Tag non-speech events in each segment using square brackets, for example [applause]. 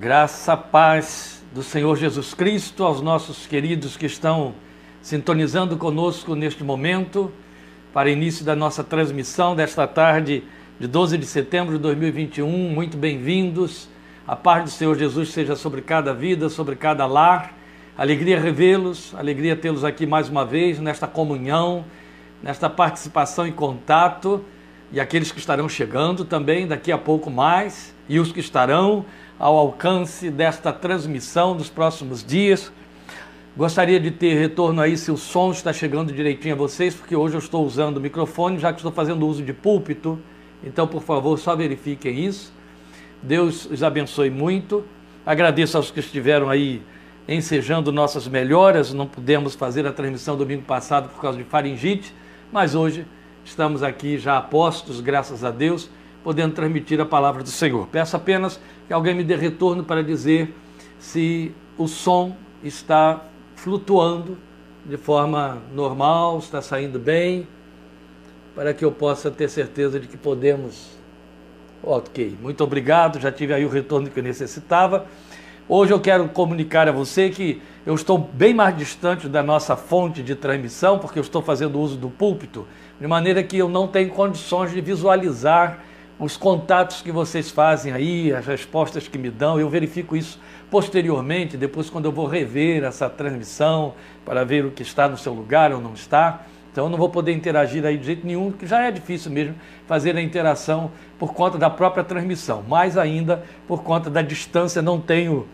Graça, paz do Senhor Jesus Cristo aos nossos queridos que estão sintonizando conosco neste momento para início da nossa transmissão desta tarde de 12 de setembro de 2021. Muito bem-vindos. A paz do Senhor Jesus seja sobre cada vida, sobre cada lar. Alegria revê-los, alegria tê-los aqui mais uma vez nesta comunhão, nesta participação e contato. E aqueles que estarão chegando também daqui a pouco mais, e os que estarão ao alcance desta transmissão dos próximos dias. Gostaria de ter retorno aí se o som está chegando direitinho a vocês, porque hoje eu estou usando o microfone, já que estou fazendo uso de púlpito. Então, por favor, só verifiquem isso. Deus os abençoe muito. Agradeço aos que estiveram aí ensejando nossas melhoras. Não pudemos fazer a transmissão domingo passado por causa de faringite, mas hoje estamos aqui já apostos, graças a Deus, podendo transmitir a palavra do Senhor. Peço apenas que alguém me dê retorno para dizer se o som está flutuando de forma normal, está saindo bem, para que eu possa ter certeza de que podemos. Ok, muito obrigado, já tive aí o retorno que eu necessitava. Hoje eu quero comunicar a você que eu estou bem mais distante da nossa fonte de transmissão, porque eu estou fazendo uso do púlpito, de maneira que eu não tenho condições de visualizar os contatos que vocês fazem aí, as respostas que me dão. Eu verifico isso posteriormente, depois quando eu vou rever essa transmissão para ver o que está no seu lugar ou não está. Então eu não vou poder interagir aí de jeito nenhum, que já é difícil mesmo fazer a interação por conta da própria transmissão. Mais ainda por conta da distância, não tenho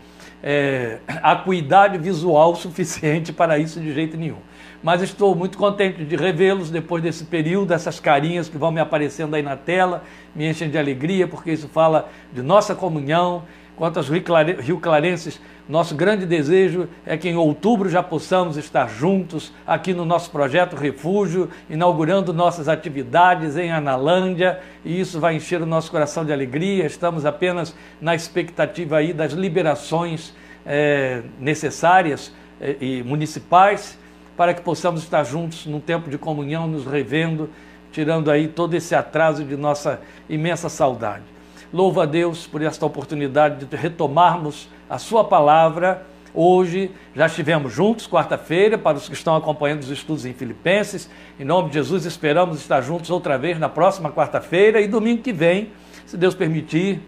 é, [coughs] acuidade visual [laughs] suficiente para isso de jeito nenhum. Mas estou muito contente de revê-los depois desse período, essas carinhas que vão me aparecendo aí na tela, me enchem de alegria, porque isso fala de nossa comunhão. Quanto aos Rio Clarenses, nosso grande desejo é que em outubro já possamos estar juntos aqui no nosso projeto Refúgio, inaugurando nossas atividades em Analândia, e isso vai encher o nosso coração de alegria. Estamos apenas na expectativa aí das liberações é, necessárias é, e municipais para que possamos estar juntos num tempo de comunhão, nos revendo, tirando aí todo esse atraso de nossa imensa saudade. Louvo a Deus por esta oportunidade de retomarmos a Sua palavra. Hoje já estivemos juntos, quarta-feira, para os que estão acompanhando os estudos em Filipenses. Em nome de Jesus, esperamos estar juntos outra vez na próxima quarta-feira e domingo que vem, se Deus permitir,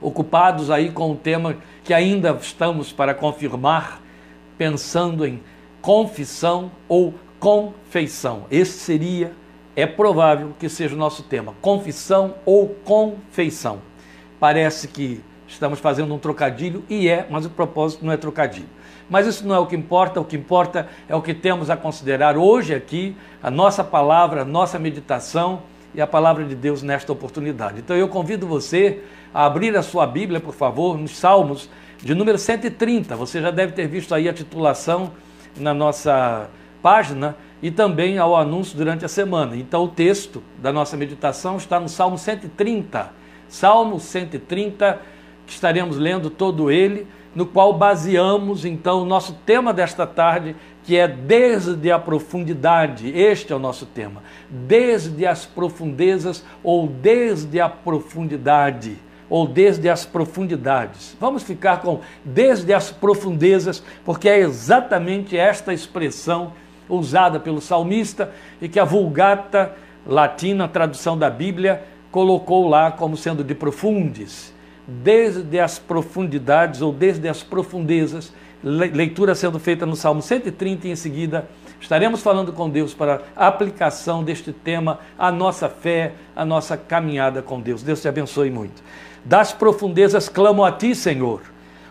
ocupados aí com o tema que ainda estamos para confirmar, pensando em confissão ou confeição. Esse seria, é provável que seja o nosso tema: confissão ou confeição. Parece que estamos fazendo um trocadilho e é, mas o propósito não é trocadilho. Mas isso não é o que importa, o que importa é o que temos a considerar hoje aqui, a nossa palavra, a nossa meditação e a palavra de Deus nesta oportunidade. Então eu convido você a abrir a sua Bíblia, por favor, nos Salmos de número 130. Você já deve ter visto aí a titulação na nossa página e também ao anúncio durante a semana. Então, o texto da nossa meditação está no Salmo 130. Salmo 130, que estaremos lendo todo ele, no qual baseamos então o nosso tema desta tarde, que é desde a profundidade. Este é o nosso tema. Desde as profundezas ou desde a profundidade ou desde as profundidades. Vamos ficar com desde as profundezas, porque é exatamente esta expressão usada pelo salmista e que a Vulgata Latina, tradução da Bíblia, colocou lá como sendo de profundis. Desde as profundidades ou desde as profundezas, leitura sendo feita no Salmo 130 e em seguida estaremos falando com Deus para a aplicação deste tema à nossa fé, à nossa caminhada com Deus. Deus te abençoe muito. Das profundezas clamo a ti, Senhor.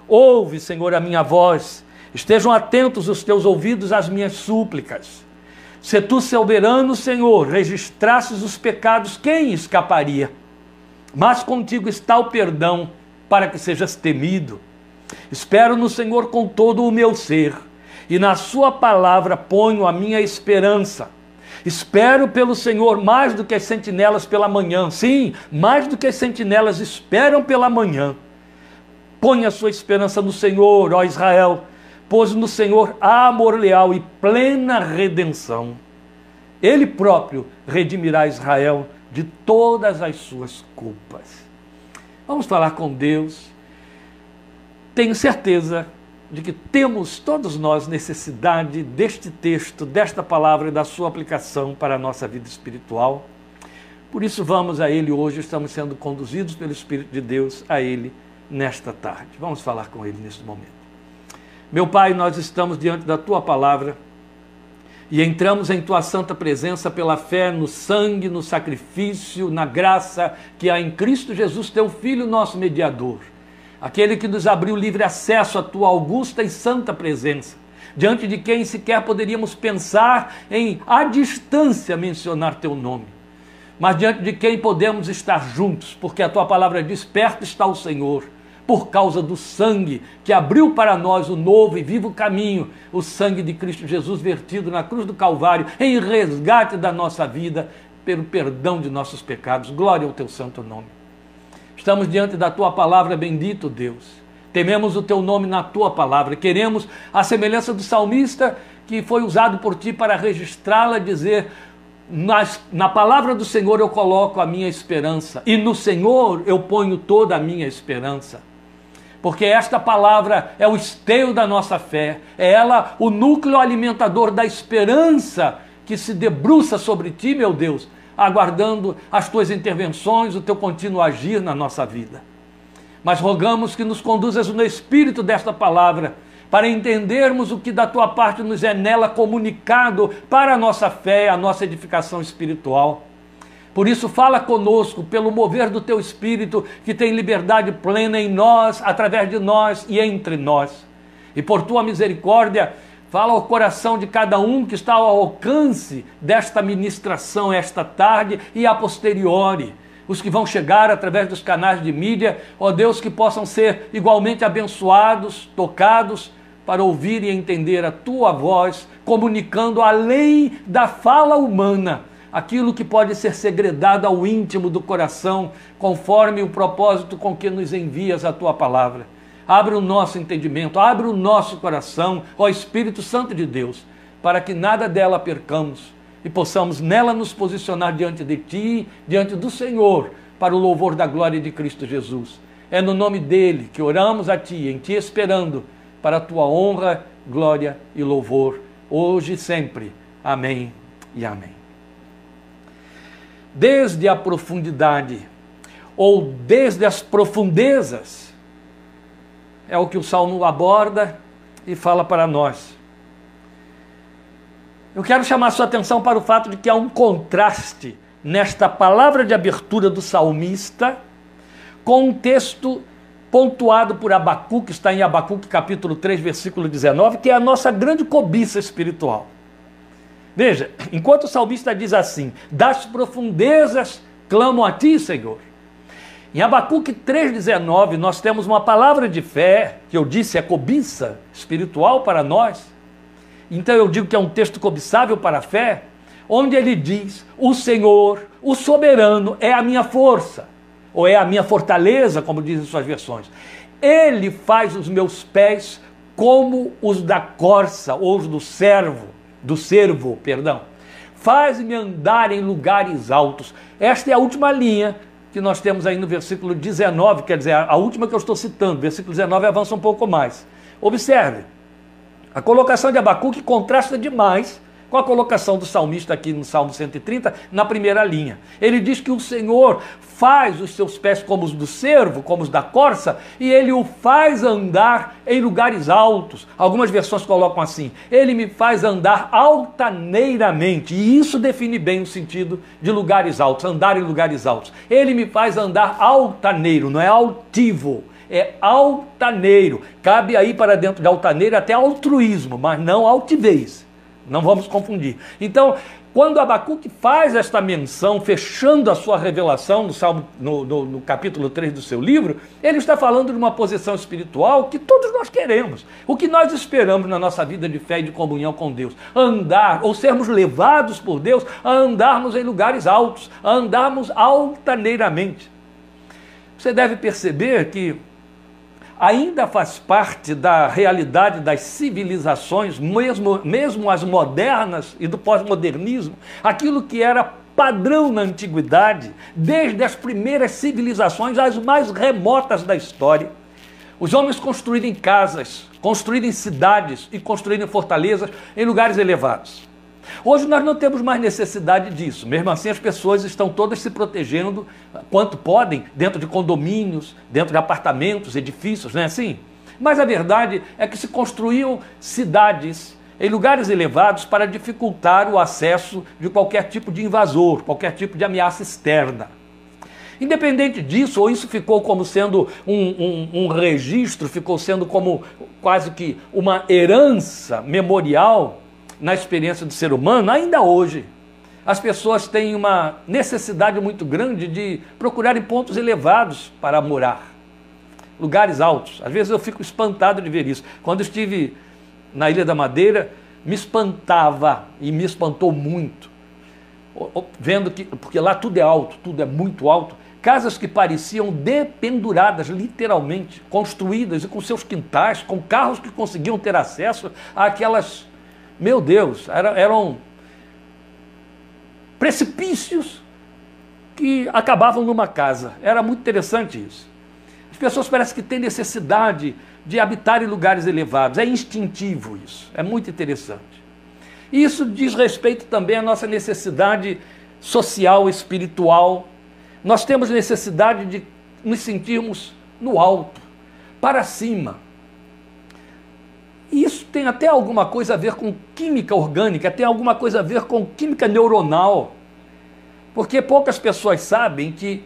Ouve, Senhor, a minha voz. Estejam atentos os teus ouvidos às minhas súplicas. Se tu, soberano Senhor, registrasses os pecados, quem escaparia? Mas contigo está o perdão, para que sejas temido. Espero no Senhor com todo o meu ser, e na Sua palavra ponho a minha esperança. Espero pelo Senhor mais do que as sentinelas pela manhã. Sim, mais do que as sentinelas esperam pela manhã. Ponha a sua esperança no Senhor, ó Israel, pois no Senhor há amor leal e plena redenção. Ele próprio redimirá Israel de todas as suas culpas. Vamos falar com Deus. tenho certeza de que temos todos nós necessidade deste texto, desta palavra e da sua aplicação para a nossa vida espiritual. Por isso, vamos a Ele hoje, estamos sendo conduzidos pelo Espírito de Deus a Ele nesta tarde. Vamos falar com Ele neste momento. Meu Pai, nós estamos diante da Tua palavra e entramos em Tua santa presença pela fé no sangue, no sacrifício, na graça que há em Cristo Jesus, Teu Filho, nosso mediador aquele que nos abriu livre acesso à tua augusta e santa presença, diante de quem sequer poderíamos pensar em à distância mencionar teu nome, mas diante de quem podemos estar juntos, porque a tua palavra diz: perto está o Senhor, por causa do sangue que abriu para nós o novo e vivo caminho, o sangue de Cristo Jesus vertido na cruz do Calvário, em resgate da nossa vida, pelo perdão de nossos pecados. Glória ao teu santo nome. Estamos diante da tua palavra, bendito Deus. Tememos o teu nome na tua palavra. Queremos, a semelhança do salmista que foi usado por ti para registrá-la, dizer: nas, na palavra do Senhor eu coloco a minha esperança, e no Senhor eu ponho toda a minha esperança. Porque esta palavra é o esteio da nossa fé, é ela o núcleo alimentador da esperança que se debruça sobre ti, meu Deus, aguardando as tuas intervenções, o teu contínuo agir na nossa vida. Mas rogamos que nos conduzas no espírito desta palavra, para entendermos o que da tua parte nos é nela comunicado para a nossa fé, a nossa edificação espiritual. Por isso, fala conosco pelo mover do teu espírito, que tem liberdade plena em nós, através de nós e entre nós. E por tua misericórdia, Fala ao coração de cada um que está ao alcance desta ministração esta tarde e a posteriori. Os que vão chegar através dos canais de mídia, ó Deus, que possam ser igualmente abençoados, tocados, para ouvir e entender a tua voz, comunicando além da fala humana aquilo que pode ser segredado ao íntimo do coração, conforme o propósito com que nos envias a tua palavra. Abre o nosso entendimento, abre o nosso coração, ó Espírito Santo de Deus, para que nada dela percamos e possamos nela nos posicionar diante de Ti, diante do Senhor, para o louvor da glória de Cristo Jesus. É no nome dele que oramos a Ti, em Ti esperando, para a Tua honra, glória e louvor, hoje e sempre. Amém e amém. Desde a profundidade, ou desde as profundezas, é o que o Salmo aborda e fala para nós. Eu quero chamar sua atenção para o fato de que há um contraste nesta palavra de abertura do salmista com um texto pontuado por Abacuque, que está em Abacuque capítulo 3, versículo 19, que é a nossa grande cobiça espiritual. Veja, enquanto o salmista diz assim: Das profundezas clamo a ti, Senhor. Em Abacuque 3,19, nós temos uma palavra de fé, que eu disse é cobiça espiritual para nós. Então eu digo que é um texto cobiçável para a fé, onde ele diz: O Senhor, o soberano, é a minha força, ou é a minha fortaleza, como dizem suas versões. Ele faz os meus pés como os da corça, ou os do servo, do servo, perdão. Faz-me andar em lugares altos. Esta é a última linha que nós temos aí no versículo 19, quer dizer, a última que eu estou citando, versículo 19 avança um pouco mais. Observe, a colocação de Abacuque contrasta demais com a colocação do salmista aqui no Salmo 130, na primeira linha. Ele diz que o Senhor faz os seus pés como os do cervo, como os da corça, e ele o faz andar em lugares altos. Algumas versões colocam assim: ele me faz andar altaneiramente, e isso define bem o sentido de lugares altos, andar em lugares altos. Ele me faz andar altaneiro, não é altivo é altaneiro. Cabe aí para dentro de altaneiro até altruísmo, mas não altivez. Não vamos confundir. Então, quando Abacuque faz esta menção, fechando a sua revelação no, Salmo, no, no, no, capítulo 3 do seu livro, ele está falando de uma posição espiritual que todos nós queremos. O que nós esperamos na nossa vida de fé e de comunhão com Deus. Andar, ou sermos levados por Deus a andarmos em lugares altos, a andarmos altaneiramente. Você deve perceber que ainda faz parte da realidade das civilizações, mesmo, mesmo as modernas e do pós-modernismo, aquilo que era padrão na antiguidade, desde as primeiras civilizações, as mais remotas da história. Os homens construírem casas, construírem cidades e construírem fortalezas em lugares elevados. Hoje nós não temos mais necessidade disso. Mesmo assim, as pessoas estão todas se protegendo quanto podem, dentro de condomínios, dentro de apartamentos, edifícios, não é assim? Mas a verdade é que se construíam cidades em lugares elevados para dificultar o acesso de qualquer tipo de invasor, qualquer tipo de ameaça externa. Independente disso, ou isso ficou como sendo um, um, um, registro, ficou sendo como quase que uma herança memorial na experiência do ser humano, ainda hoje as pessoas têm uma necessidade muito grande de procurarem pontos elevados para morar, lugares altos. Às vezes eu fico espantado de ver isso. Quando estive na Ilha da Madeira, me espantava e me espantou muito, vendo que, porque lá tudo é alto, tudo é muito alto, casas que pareciam dependuradas, literalmente, construídas e com seus quintais, com carros que conseguiam ter acesso àquelas meu Deus, eram precipícios que acabavam numa casa. Era muito interessante isso. As pessoas parecem que têm necessidade de habitar em lugares elevados. É instintivo isso. É muito interessante. E isso diz respeito também à nossa necessidade social, espiritual. Nós temos necessidade de nos sentirmos no alto, para cima tem até alguma coisa a ver com química orgânica, tem alguma coisa a ver com química neuronal. Porque poucas pessoas sabem que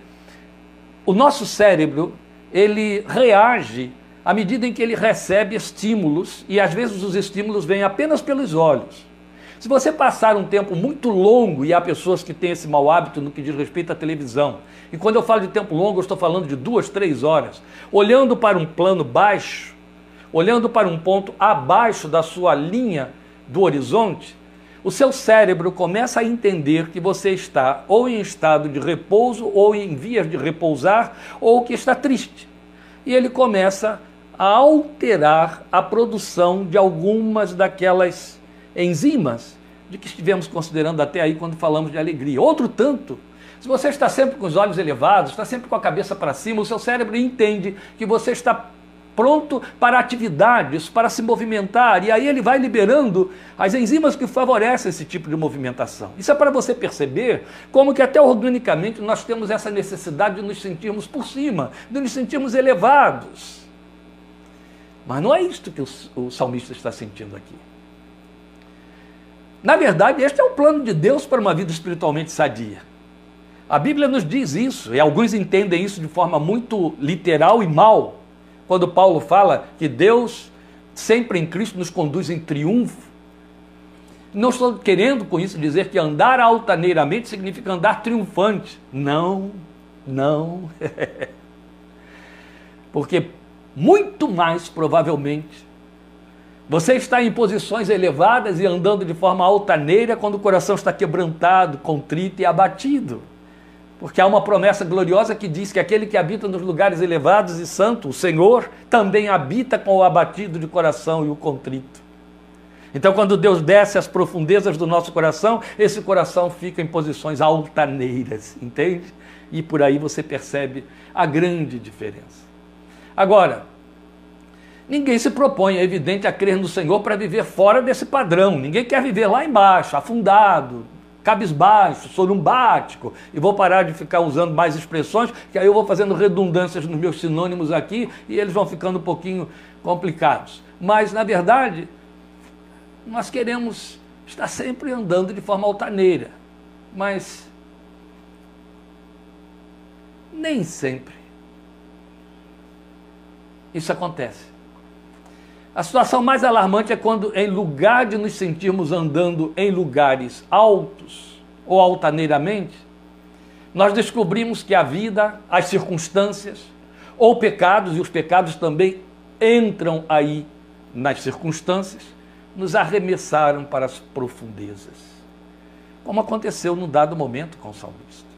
o nosso cérebro, ele reage à medida em que ele recebe estímulos, e às vezes os estímulos vêm apenas pelos olhos. Se você passar um tempo muito longo, e há pessoas que têm esse mau hábito no que diz respeito à televisão, e quando eu falo de tempo longo, eu estou falando de duas, três horas, olhando para um plano baixo, olhando para um ponto abaixo da sua linha do horizonte, o seu cérebro começa a entender que você está ou em estado de repouso, ou em vias de repousar, ou que está triste. E ele começa a alterar a produção de algumas daquelas enzimas de que estivemos considerando até aí quando falamos de alegria. Outro tanto, se você está sempre com os olhos elevados, está sempre com a cabeça para cima, o seu cérebro entende que você está pronto para atividades, para se movimentar, e aí ele vai liberando as enzimas que favorecem esse tipo de movimentação. Isso é para você perceber como que até organicamente nós temos essa necessidade de nos sentirmos por cima, de nos sentirmos elevados. Mas não é isto que o, o salmista está sentindo aqui. Na verdade, este é o plano de Deus para uma vida espiritualmente sadia. A Bíblia nos diz isso, e alguns entendem isso de forma muito literal e mal quando Paulo fala que Deus sempre em Cristo nos conduz em triunfo, não estou querendo com isso dizer que andar altaneiramente significa andar triunfante. Não, não. [laughs] Porque muito mais provavelmente você está em posições elevadas e andando de forma altaneira quando o coração está quebrantado, contrito e abatido. Porque há uma promessa gloriosa que diz que aquele que habita nos lugares elevados e santo, o Senhor, também habita com o abatido de coração e o contrito. Então, quando Deus desce às profundezas do nosso coração, esse coração fica em posições altaneiras, entende? E por aí você percebe a grande diferença. Agora, ninguém se propõe, é evidente, a crer no Senhor para viver fora desse padrão. Ninguém quer viver lá embaixo, afundado, cabisbaixo, sorumbático, e vou parar de ficar usando mais expressões, que aí eu vou fazendo redundâncias nos meus sinônimos aqui e eles vão ficando um pouquinho complicados. Mas, na verdade, nós queremos estar sempre andando de forma altaneira, mas nem sempre isso acontece. A situação mais alarmante é quando, em lugar de nos sentirmos andando em lugares altos ou altaneiramente, nós descobrimos que a vida, as circunstâncias, ou pecados, e os pecados também entram aí nas circunstâncias, nos arremessaram para as profundezas, como aconteceu num dado momento com o salmista.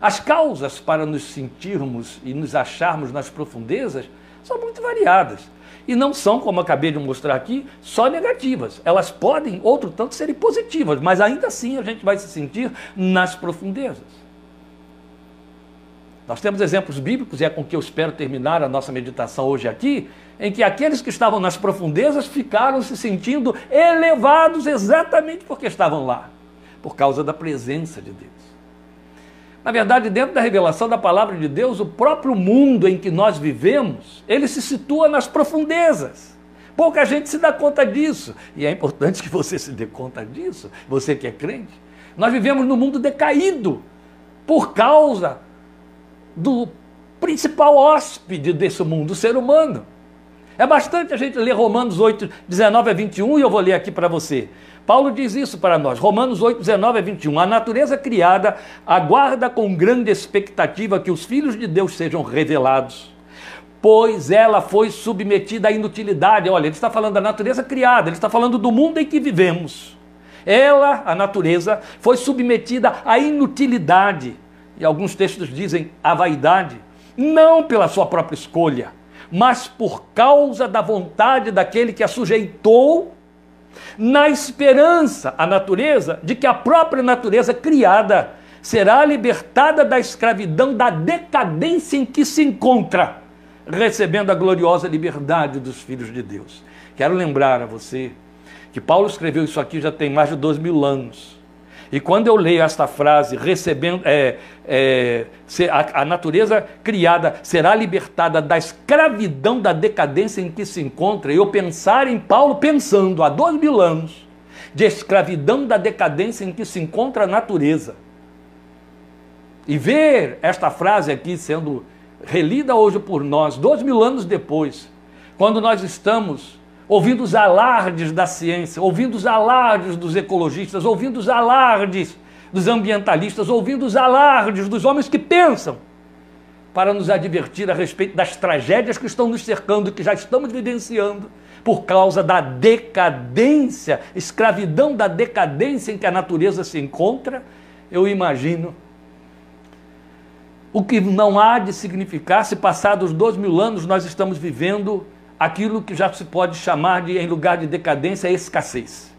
As causas para nos sentirmos e nos acharmos nas profundezas são muito variadas. E não são, como acabei de mostrar aqui, só negativas. Elas podem, outro tanto, serem positivas, mas ainda assim a gente vai se sentir nas profundezas. Nós temos exemplos bíblicos, e é com que eu espero terminar a nossa meditação hoje aqui, em que aqueles que estavam nas profundezas ficaram se sentindo elevados exatamente porque estavam lá, por causa da presença de Deus. Na verdade, dentro da revelação da palavra de Deus, o próprio mundo em que nós vivemos, ele se situa nas profundezas. Pouca gente se dá conta disso, e é importante [laughs] que você se dê conta disso, você que é crente. Nós vivemos num mundo decaído por causa do principal hóspede desse mundo, o ser humano. É bastante a gente ler Romanos 8, 19 a 21, e eu vou ler aqui para você. Paulo diz isso para nós, Romanos 8, 19 a 21. A natureza criada aguarda com grande expectativa que os filhos de Deus sejam revelados, pois ela foi submetida à inutilidade. Olha, ele está falando da natureza criada, ele está falando do mundo em que vivemos. Ela, a natureza, foi submetida à inutilidade, e alguns textos dizem à vaidade, não pela sua própria escolha, mas por causa da vontade daquele que a sujeitou na esperança, a natureza, de que a própria natureza criada será libertada da escravidão, da decadência em que se encontra, recebendo a gloriosa liberdade dos filhos de Deus. Quero lembrar a você que Paulo escreveu isso aqui já tem mais de dois mil anos. E quando eu leio esta frase, recebendo, é, é, a, a natureza criada será libertada da escravidão, da decadência em que se encontra, eu pensar em Paulo pensando há dois mil anos de escravidão da decadência em que se encontra a natureza. E ver esta frase aqui sendo relida hoje por nós, dois mil anos depois, quando nós estamos ouvindo os alardes da ciência, ouvindo os alardes dos ecologistas, ouvindo os alardes dos ambientalistas, ouvindo os alardes dos homens que pensam, para nos advertir a respeito das tragédias que estão nos cercando, que já estamos vivenciando, por causa da decadência, escravidão da decadência em que a natureza se encontra, eu imagino o que não há de significar se passados dois mil anos nós estamos vivendo aquilo que já se pode chamar de, em lugar de decadência, escassez.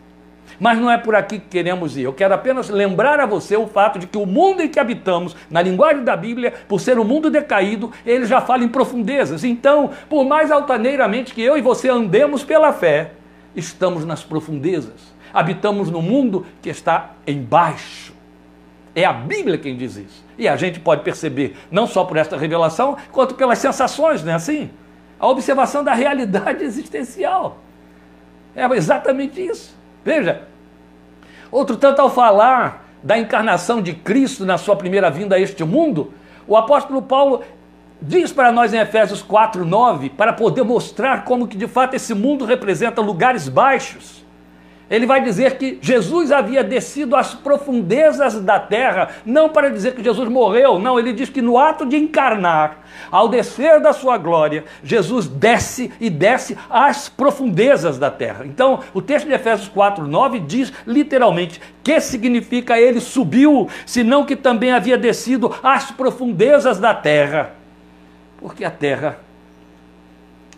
Mas não é por aqui que queremos ir. Eu quero apenas lembrar a você o fato de que o mundo em que habitamos, na linguagem da Bíblia, por ser um mundo decaído, ele já fala em profundezas. Então, por mais altaneiramente que eu e você andemos pela fé, estamos nas profundezas. Habitamos no mundo que está embaixo. É a Bíblia quem diz isso. E a gente pode perceber, não só por esta revelação, quanto pelas sensações, não é assim? A observação da realidade [laughs] existencial. É exatamente isso. Veja, outro tanto ao falar da encarnação de Cristo na sua primeira vinda a este mundo, o apóstolo Paulo diz para nós em Efésios 4, 9, para poder mostrar como que de fato esse mundo representa lugares baixos ele vai dizer que Jesus havia descido às profundezas da terra, não para dizer que Jesus morreu, não, ele diz que no ato de encarnar, ao descer da sua glória, Jesus desce e desce às profundezas da terra. Então, o texto de Efésios 4, 9 diz literalmente que significa ele subiu, senão que também havia descido às profundezas da terra. Porque a terra,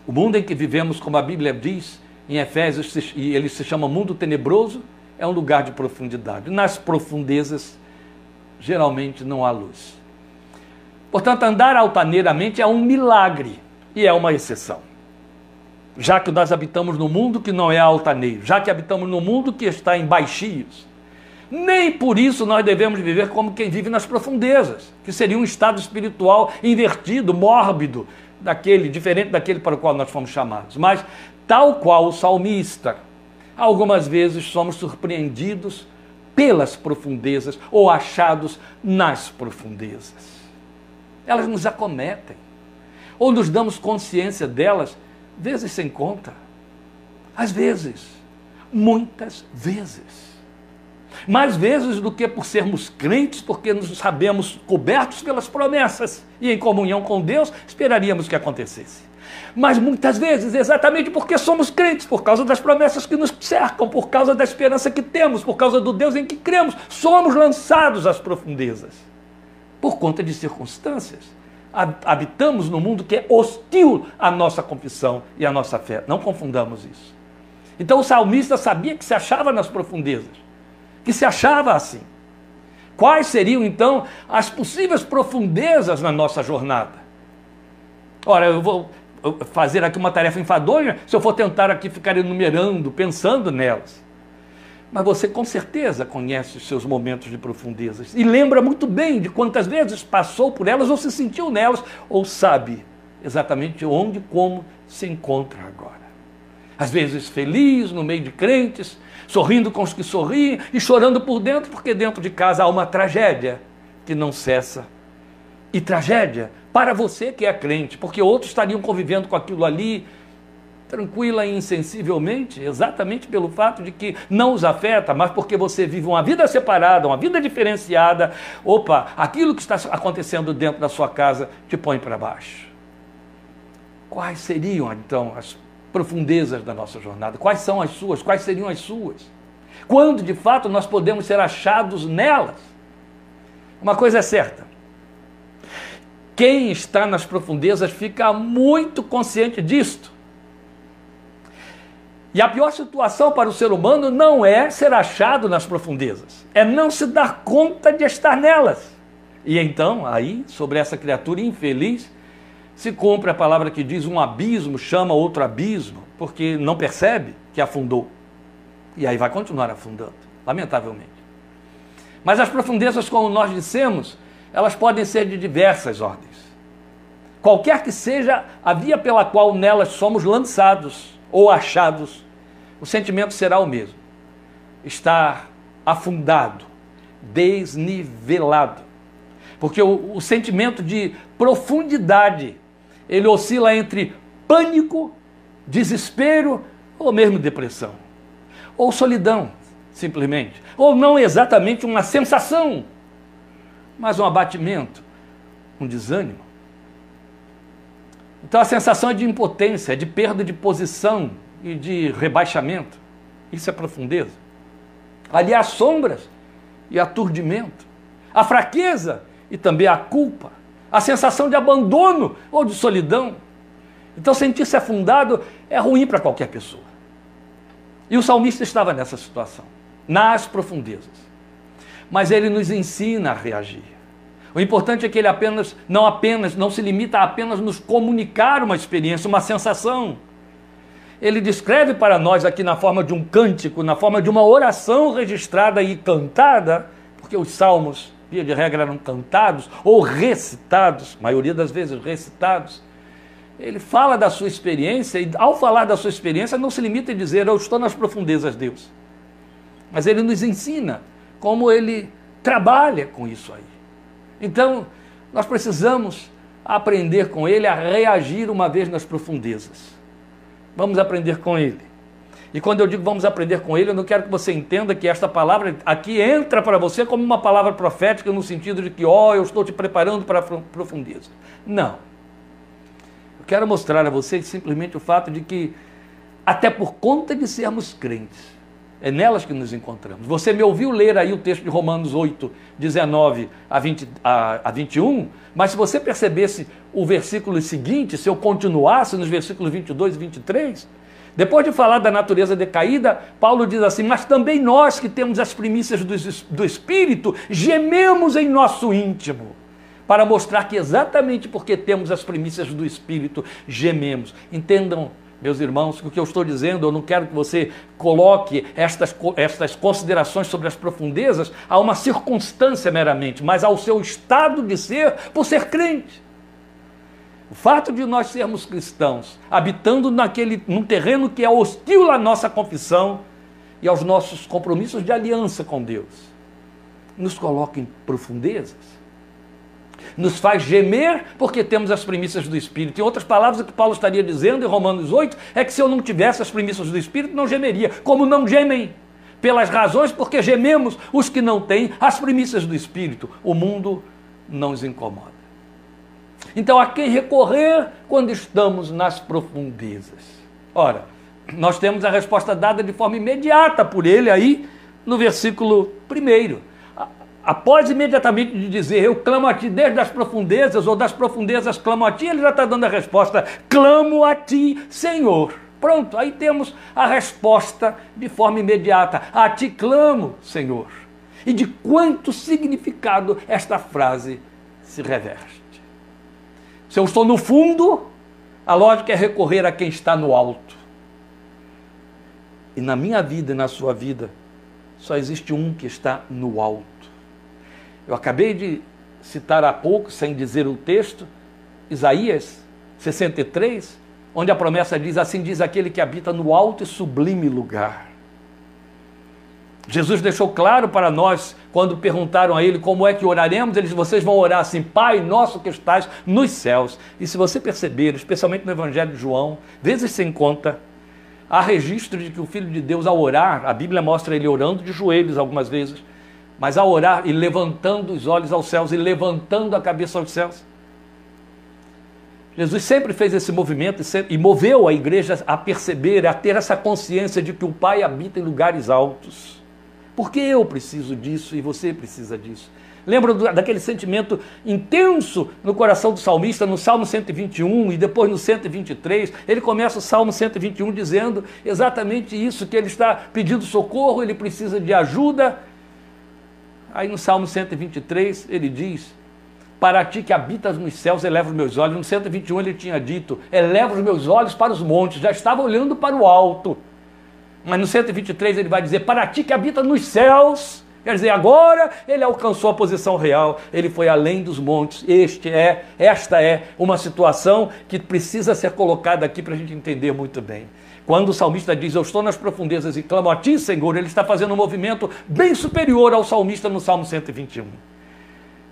o mundo em que vivemos, como a Bíblia diz, em Efésios, e ele se chama mundo tenebroso, é um lugar de profundidade. Nas profundezas, geralmente não há luz. Portanto, andar altaneiramente é um milagre e é uma exceção. Já que nós habitamos no mundo que não é altaneiro, já que habitamos no mundo que está em baixios, nem por isso nós devemos viver como quem vive nas profundezas, que seria um estado espiritual invertido, mórbido, daquele, diferente daquele para o qual nós fomos chamados. Mas tal qual o salmista. Algumas vezes somos surpreendidos pelas profundezas ou achados nas profundezas. Elas nos acometem, ou nos damos consciência delas, vezes sem conta. Às vezes, muitas vezes. Mais vezes do que por sermos crentes, porque nos sabemos cobertos pelas promessas e em comunhão com Deus, esperaríamos que acontecesse mas muitas vezes exatamente porque somos crentes, por causa das promessas que nos cercam, por causa da esperança que temos, por causa do Deus em que cremos, somos lançados às profundezas, por conta de circunstâncias. Habitamos num mundo que é hostil à nossa confissão e à nossa fé. Não confundamos isso. Então o salmista sabia que se achava nas profundezas, que se achava assim. Quais seriam então as possíveis profundezas na nossa jornada? Ora, eu vou fazer aqui uma tarefa enfadonha se eu for tentar aqui ficar enumerando, pensando nelas. Mas você com certeza conhece os seus momentos de profundezas e lembra muito bem de quantas vezes passou por elas ou se sentiu nelas ou sabe exatamente onde e como se encontra agora. Às vezes feliz no meio de crentes, sorrindo com os que sorriem e chorando por dentro, porque dentro de casa há uma tragédia que não cessa. E tragédia para você que é crente, porque outros estariam convivendo com aquilo ali tranquila e insensivelmente, exatamente pelo fato de que não os afeta, mas porque você vive uma vida separada, uma vida diferenciada. Opa, aquilo que está acontecendo dentro da sua casa te põe para baixo. Quais seriam então as profundezas da nossa jornada? Quais são as suas? Quais seriam as suas? Quando de fato nós podemos ser achados nelas? Uma coisa é certa: quem está nas profundezas fica muito consciente disto. E a pior situação para o ser humano não é ser achado nas profundezas, é não se dar conta de estar nelas. E então, aí, sobre essa criatura infeliz, se cumpre a palavra que diz: um abismo chama outro abismo, porque não percebe que afundou. E aí vai continuar afundando, lamentavelmente. Mas as profundezas, como nós dissemos, elas podem ser de diversas ordens. Qualquer que seja a via pela qual nelas somos lançados ou achados, o sentimento será o mesmo. Estar afundado, desnivelado. Porque o, o sentimento de profundidade, ele oscila entre pânico, desespero ou mesmo depressão. Ou solidão, simplesmente. Ou não exatamente uma sensação, mas um abatimento, um desânimo. Então a sensação é de impotência, é de perda de posição, e de rebaixamento. Isso é profundeza. Ali há sombras e aturdimento, a fraqueza e também a culpa, a sensação de abandono ou de solidão. Então, sentir-se afundado é ruim para qualquer pessoa. E o salmista estava nessa situação, nas profundezas. Mas ele nos ensina a reagir. O importante é que ele apenas, não apenas, não se limita a apenas nos comunicar uma experiência, uma sensação ele descreve para nós aqui na forma de um cântico, na forma de uma oração registrada e cantada, porque os salmos, via de regra, eram cantados ou recitados, maioria das vezes recitados. Ele fala da sua experiência e, ao falar da sua experiência, não se limita a dizer eu estou nas profundezas, de Deus. Mas ele nos ensina como ele trabalha com isso aí. Então, nós precisamos aprender com ele a reagir uma vez nas profundezas. Vamos aprender com ele. E quando eu digo vamos aprender com ele, eu não quero que você entenda que esta palavra aqui entra para você como uma palavra profética no sentido de que, ó, oh, eu estou te preparando para a profundeza. Não. Eu quero mostrar a vocês simplesmente o fato de que, até por conta de sermos crentes, é nelas que nos encontramos. Você me ouviu ler aí o texto de Romanos 8, 19 a, 20, a, a 21, mas se você percebesse o versículo seguinte, se eu continuasse nos versículos 22 e 23, depois de falar da natureza decaída, Paulo diz assim: Mas também nós que temos as primícias do, do Espírito, gememos em nosso íntimo, para mostrar que exatamente porque temos as primícias do Espírito, gememos. Entendam meus irmãos, o que eu estou dizendo, eu não quero que você coloque estas, estas considerações sobre as profundezas a uma circunstância meramente, mas ao seu estado de ser por ser crente. O fato de nós sermos cristãos, habitando naquele, num terreno que é hostil à nossa confissão e aos nossos compromissos de aliança com Deus, nos coloca em profundezas nos faz gemer porque temos as premissas do Espírito. Em outras palavras, o que Paulo estaria dizendo em Romanos 8 é que se eu não tivesse as premissas do Espírito, não gemeria, como não gemem. Pelas razões porque gememos os que não têm as premissas do Espírito. O mundo não os incomoda. Então, a quem recorrer quando estamos nas profundezas? Ora, nós temos a resposta dada de forma imediata por ele aí no versículo 1 após imediatamente de dizer eu clamo a ti desde as profundezas, ou das profundezas clamo a ti, ele já está dando a resposta: clamo a ti, Senhor. Pronto, aí temos a resposta de forma imediata: a ti clamo, Senhor. e de quanto significado esta frase se reveste. Se eu estou no fundo, a lógica é recorrer a quem está no alto. E na minha vida e na sua vida, só existe um que está no alto. Eu acabei de citar há pouco, sem dizer o texto, Isaías 63, onde a promessa diz: Assim diz aquele que habita no alto e sublime lugar. Jesus deixou claro para nós, quando perguntaram a ele como é que oraremos, ele disse: vocês vão orar assim, Pai nosso que estás nos céus. E se você perceber, especialmente no Evangelho de João, vezes sem conta, há registro de que o Filho de Deus, ao orar, a Bíblia mostra ele orando de joelhos algumas vezes, mas ao orar e levantando os olhos aos céus e levantando a cabeça aos céus. Jesus sempre fez esse movimento e, sempre, e moveu a igreja a perceber, a ter essa consciência de que o Pai habita em lugares altos. Porque eu preciso disso e você precisa disso. Lembra daquele sentimento intenso no coração do salmista no Salmo 121 e depois no 123? Ele começa o Salmo 121 dizendo exatamente isso: que ele está pedindo socorro, ele precisa de ajuda. Aí no Salmo 123 ele diz: para ti que habitas nos céus, eleva os meus olhos. No 121 ele tinha dito: eleva os meus olhos para os montes. Já estava olhando para o alto. Mas no 123 ele vai dizer: para ti que habita nos céus. Quer dizer, agora ele alcançou a posição real, ele foi além dos montes. Este é, esta é uma situação que precisa ser colocada aqui para a gente entender muito bem. Quando o salmista diz, Eu estou nas profundezas e clamo a ti, Senhor, ele está fazendo um movimento bem superior ao salmista no Salmo 121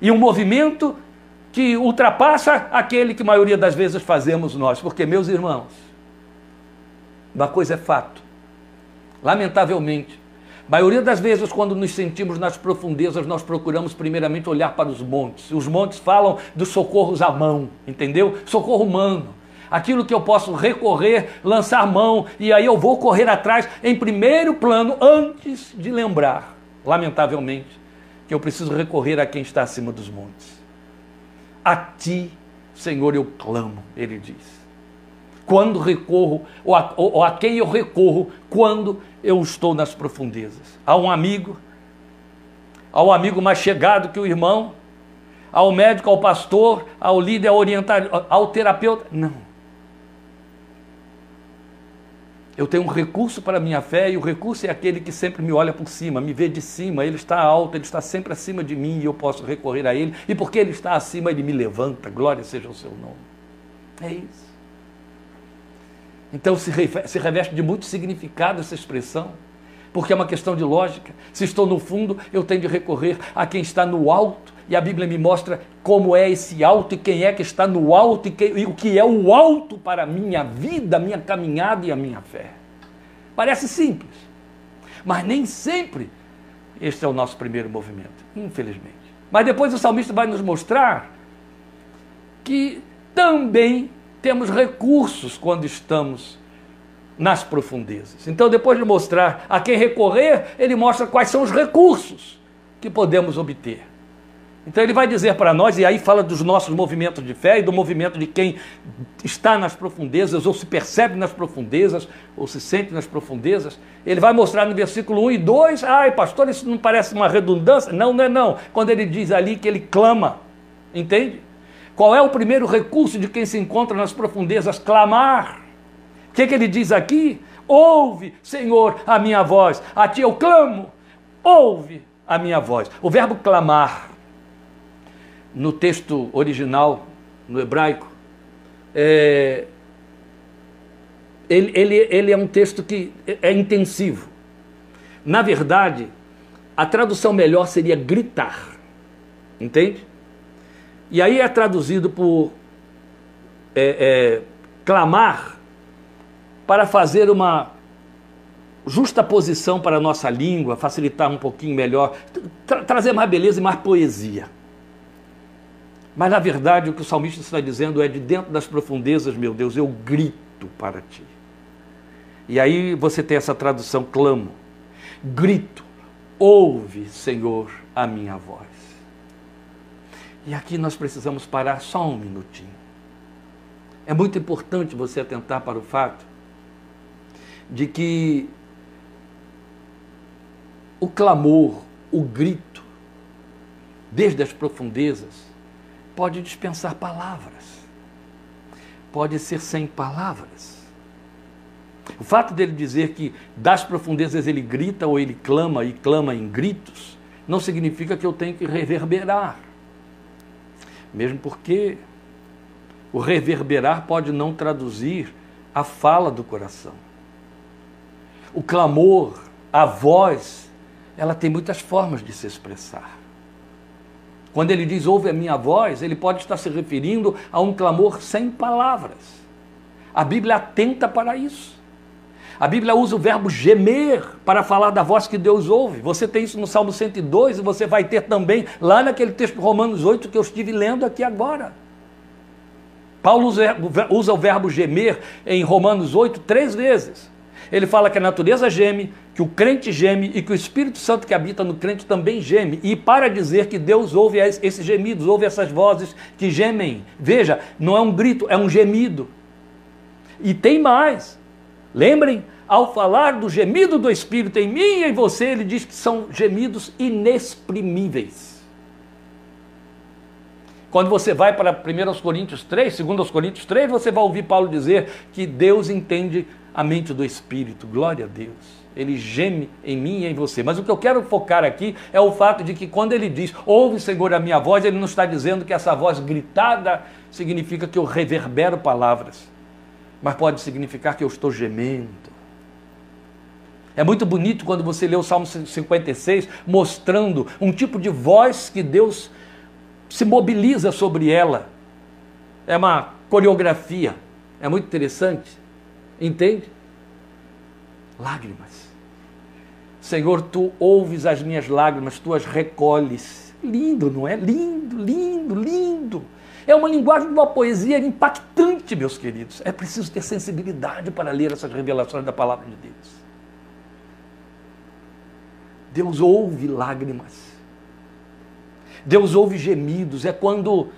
e um movimento que ultrapassa aquele que a maioria das vezes fazemos nós. Porque, meus irmãos, uma coisa é fato. Lamentavelmente, a maioria das vezes, quando nos sentimos nas profundezas, nós procuramos primeiramente olhar para os montes. Os montes falam dos socorros à mão, entendeu? Socorro humano. Aquilo que eu posso recorrer, lançar mão, e aí eu vou correr atrás em primeiro plano, antes de lembrar, lamentavelmente, que eu preciso recorrer a quem está acima dos montes. A ti, Senhor, eu clamo, ele diz. Quando recorro, ou a, ou a quem eu recorro, quando eu estou nas profundezas. A um amigo, ao amigo mais chegado que o irmão, ao médico, ao pastor, ao líder, ao orientador, ao terapeuta. Não. Eu tenho um recurso para a minha fé e o recurso é aquele que sempre me olha por cima, me vê de cima, ele está alto, ele está sempre acima de mim e eu posso recorrer a ele. E porque ele está acima, ele me levanta. Glória seja o seu nome. É isso. Então se reveste de muito significado essa expressão, porque é uma questão de lógica. Se estou no fundo, eu tenho de recorrer a quem está no alto, e a Bíblia me mostra como é esse alto e quem é que está no alto e, e o que é o alto para a minha vida, a minha caminhada e a minha fé. Parece simples, mas nem sempre este é o nosso primeiro movimento, infelizmente. Mas depois o salmista vai nos mostrar que também temos recursos quando estamos nas profundezas. Então, depois de mostrar a quem recorrer, ele mostra quais são os recursos que podemos obter. Então ele vai dizer para nós, e aí fala dos nossos movimentos de fé e do movimento de quem está nas profundezas, ou se percebe nas profundezas, ou se sente nas profundezas. Ele vai mostrar no versículo 1 e 2, ai pastor, isso não parece uma redundância? Não, não é não. Quando ele diz ali que ele clama, entende? Qual é o primeiro recurso de quem se encontra nas profundezas? Clamar. O que, que ele diz aqui? Ouve, Senhor, a minha voz. A ti eu clamo. Ouve a minha voz. O verbo clamar no texto original, no hebraico, é, ele, ele, ele é um texto que é intensivo. Na verdade, a tradução melhor seria gritar, entende? E aí é traduzido por é, é, clamar para fazer uma justa posição para a nossa língua, facilitar um pouquinho melhor, tra trazer mais beleza e mais poesia. Mas na verdade o que o salmista está dizendo é: de dentro das profundezas, meu Deus, eu grito para ti. E aí você tem essa tradução: clamo, grito, ouve, Senhor, a minha voz. E aqui nós precisamos parar só um minutinho. É muito importante você atentar para o fato de que o clamor, o grito, desde as profundezas, pode dispensar palavras, pode ser sem palavras. O fato dele dizer que das profundezas ele grita ou ele clama e clama em gritos, não significa que eu tenho que reverberar. Mesmo porque o reverberar pode não traduzir a fala do coração. O clamor, a voz, ela tem muitas formas de se expressar. Quando ele diz ouve a minha voz, ele pode estar se referindo a um clamor sem palavras. A Bíblia atenta para isso. A Bíblia usa o verbo gemer para falar da voz que Deus ouve. Você tem isso no Salmo 102 e você vai ter também lá naquele texto Romanos 8 que eu estive lendo aqui agora. Paulo usa o verbo gemer em Romanos 8 três vezes. Ele fala que a natureza geme, que o crente geme e que o Espírito Santo que habita no crente também geme. E para dizer que Deus ouve esses gemidos, ouve essas vozes que gemem. Veja, não é um grito, é um gemido. E tem mais. Lembrem, ao falar do gemido do Espírito em mim e em você, ele diz que são gemidos inexprimíveis. Quando você vai para 1 Coríntios 3, 2 Coríntios 3, você vai ouvir Paulo dizer que Deus entende a mente do Espírito. Glória a Deus. Ele geme em mim e em você. Mas o que eu quero focar aqui é o fato de que quando ele diz, ouve, Senhor, a minha voz, ele não está dizendo que essa voz gritada significa que eu reverbero palavras. Mas pode significar que eu estou gemendo. É muito bonito quando você lê o Salmo 56 mostrando um tipo de voz que Deus se mobiliza sobre ela. É uma coreografia. É muito interessante. Entende? Lágrimas. Senhor, tu ouves as minhas lágrimas, tu as recolhes. Lindo, não é? Lindo, lindo, lindo. É uma linguagem de uma poesia impactante, meus queridos. É preciso ter sensibilidade para ler essas revelações da palavra de Deus. Deus ouve lágrimas. Deus ouve gemidos. É quando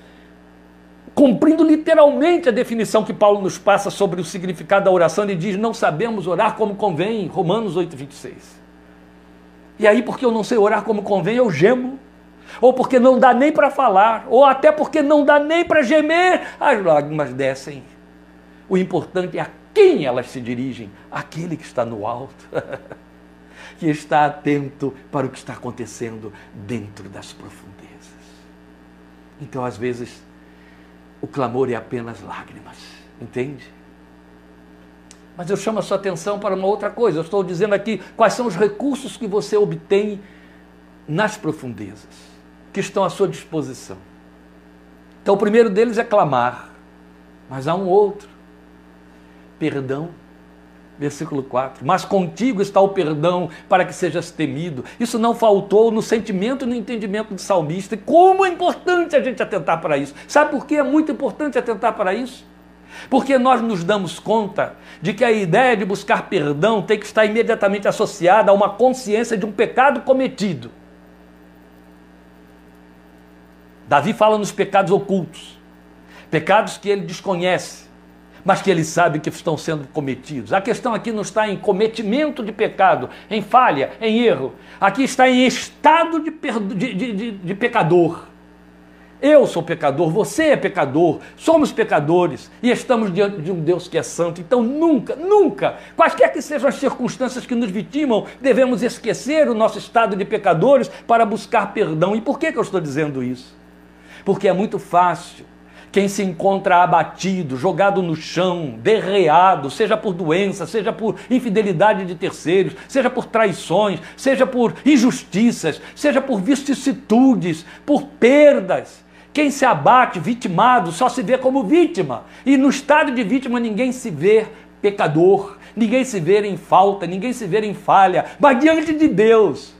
cumprindo literalmente a definição que Paulo nos passa sobre o significado da oração, ele diz: Não sabemos orar como convém, Romanos 8, 26. E aí, porque eu não sei orar como convém, eu gemo. Ou porque não dá nem para falar, ou até porque não dá nem para gemer, as lágrimas descem. O importante é a quem elas se dirigem, aquele que está no alto, [laughs] que está atento para o que está acontecendo dentro das profundezas. Então, às vezes, o clamor é apenas lágrimas, entende? Mas eu chamo a sua atenção para uma outra coisa. Eu estou dizendo aqui quais são os recursos que você obtém nas profundezas, que estão à sua disposição. Então, o primeiro deles é clamar, mas há um outro: perdão versículo 4. Mas contigo está o perdão para que sejas temido. Isso não faltou no sentimento e no entendimento do salmista. Como é importante a gente atentar para isso. Sabe por que é muito importante atentar para isso? Porque nós nos damos conta de que a ideia de buscar perdão tem que estar imediatamente associada a uma consciência de um pecado cometido. Davi fala nos pecados ocultos, pecados que ele desconhece mas que ele sabe que estão sendo cometidos. A questão aqui não está em cometimento de pecado, em falha, em erro. Aqui está em estado de, de, de, de pecador. Eu sou pecador, você é pecador, somos pecadores e estamos diante de um Deus que é santo. Então, nunca, nunca, quaisquer que sejam as circunstâncias que nos vitimam, devemos esquecer o nosso estado de pecadores para buscar perdão. E por que, que eu estou dizendo isso? Porque é muito fácil quem se encontra abatido, jogado no chão, derreado, seja por doença, seja por infidelidade de terceiros, seja por traições, seja por injustiças, seja por vicissitudes, por perdas. Quem se abate, vitimado, só se vê como vítima. E no estado de vítima ninguém se vê pecador, ninguém se vê em falta, ninguém se vê em falha. Mas diante de Deus,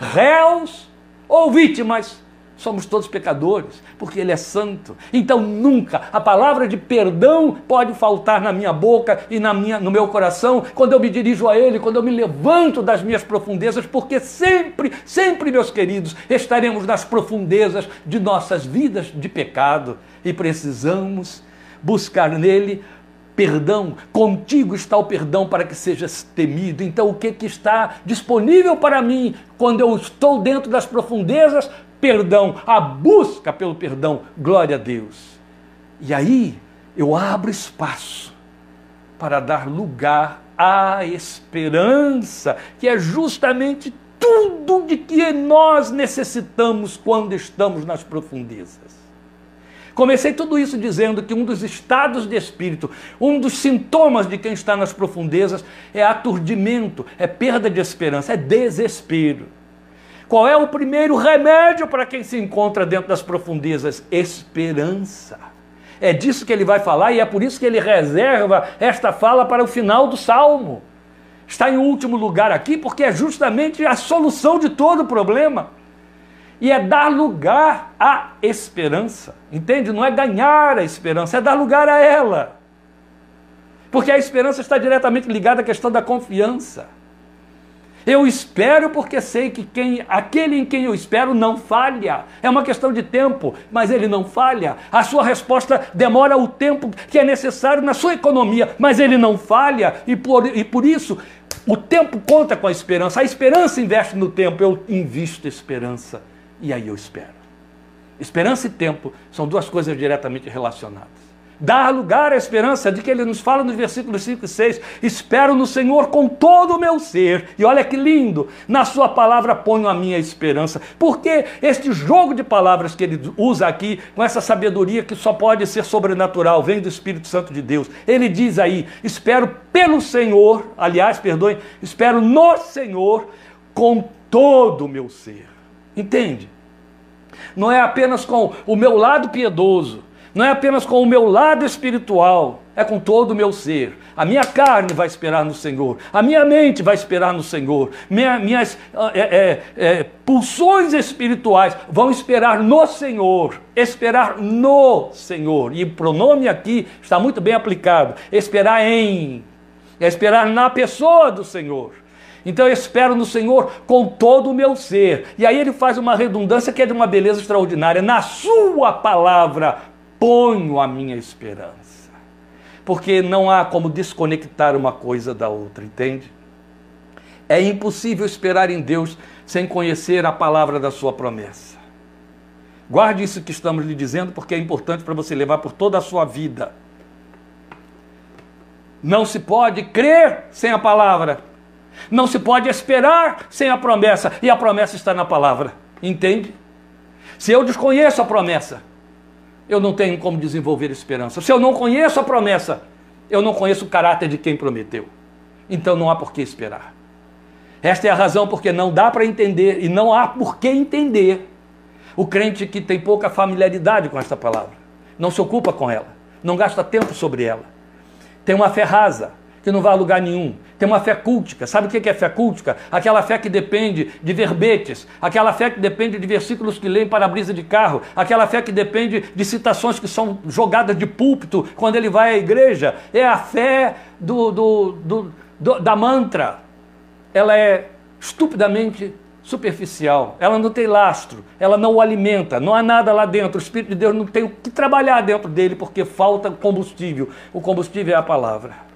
réus ou vítimas, Somos todos pecadores, porque Ele é santo. Então nunca a palavra de perdão pode faltar na minha boca e na minha, no meu coração quando eu me dirijo a Ele, quando eu me levanto das minhas profundezas, porque sempre, sempre, meus queridos, estaremos nas profundezas de nossas vidas de pecado e precisamos buscar nele perdão, contigo está o perdão para que sejas temido. Então, o que, que está disponível para mim quando eu estou dentro das profundezas? Perdão, a busca pelo perdão. Glória a Deus. E aí eu abro espaço para dar lugar à esperança, que é justamente tudo de que nós necessitamos quando estamos nas profundezas. Comecei tudo isso dizendo que um dos estados de espírito, um dos sintomas de quem está nas profundezas é aturdimento, é perda de esperança, é desespero. Qual é o primeiro remédio para quem se encontra dentro das profundezas? Esperança. É disso que ele vai falar e é por isso que ele reserva esta fala para o final do salmo. Está em último lugar aqui porque é justamente a solução de todo o problema e é dar lugar à esperança. Entende? Não é ganhar a esperança, é dar lugar a ela. Porque a esperança está diretamente ligada à questão da confiança. Eu espero porque sei que quem, aquele em quem eu espero não falha. É uma questão de tempo, mas ele não falha. A sua resposta demora o tempo que é necessário na sua economia, mas ele não falha. E por, e por isso, o tempo conta com a esperança. A esperança investe no tempo, eu invisto esperança e aí eu espero. Esperança e tempo são duas coisas diretamente relacionadas. Dar lugar à esperança de que ele nos fala nos versículos 5 e 6. Espero no Senhor com todo o meu ser. E olha que lindo, na sua palavra ponho a minha esperança. Porque este jogo de palavras que ele usa aqui, com essa sabedoria que só pode ser sobrenatural, vem do Espírito Santo de Deus. Ele diz aí: espero pelo Senhor, aliás, perdoem, espero no Senhor com todo o meu ser. Entende? Não é apenas com o meu lado piedoso, não é apenas com o meu lado espiritual, é com todo o meu ser. A minha carne vai esperar no Senhor, a minha mente vai esperar no Senhor, minha, minhas é, é, é, pulsões espirituais vão esperar no Senhor, esperar no Senhor. E o pronome aqui está muito bem aplicado: esperar em, é esperar na pessoa do Senhor. Então eu espero no Senhor com todo o meu ser. E aí ele faz uma redundância que é de uma beleza extraordinária. Na Sua palavra ponho a minha esperança. Porque não há como desconectar uma coisa da outra, entende? É impossível esperar em Deus sem conhecer a palavra da Sua promessa. Guarde isso que estamos lhe dizendo, porque é importante para você levar por toda a sua vida. Não se pode crer sem a palavra. Não se pode esperar sem a promessa, e a promessa está na palavra. Entende? Se eu desconheço a promessa, eu não tenho como desenvolver esperança. Se eu não conheço a promessa, eu não conheço o caráter de quem prometeu. Então não há por que esperar. Esta é a razão porque não dá para entender e não há por que entender o crente que tem pouca familiaridade com esta palavra, não se ocupa com ela, não gasta tempo sobre ela, tem uma fé rasa, que não vai a lugar nenhum. Tem uma fé cultica. Sabe o que é fé cultica? Aquela fé que depende de verbetes, aquela fé que depende de versículos que leem para a brisa de carro, aquela fé que depende de citações que são jogadas de púlpito quando ele vai à igreja. É a fé do, do, do, do da mantra. Ela é estupidamente superficial, ela não tem lastro, ela não o alimenta, não há nada lá dentro. O Espírito de Deus não tem o que trabalhar dentro dele porque falta combustível. O combustível é a palavra.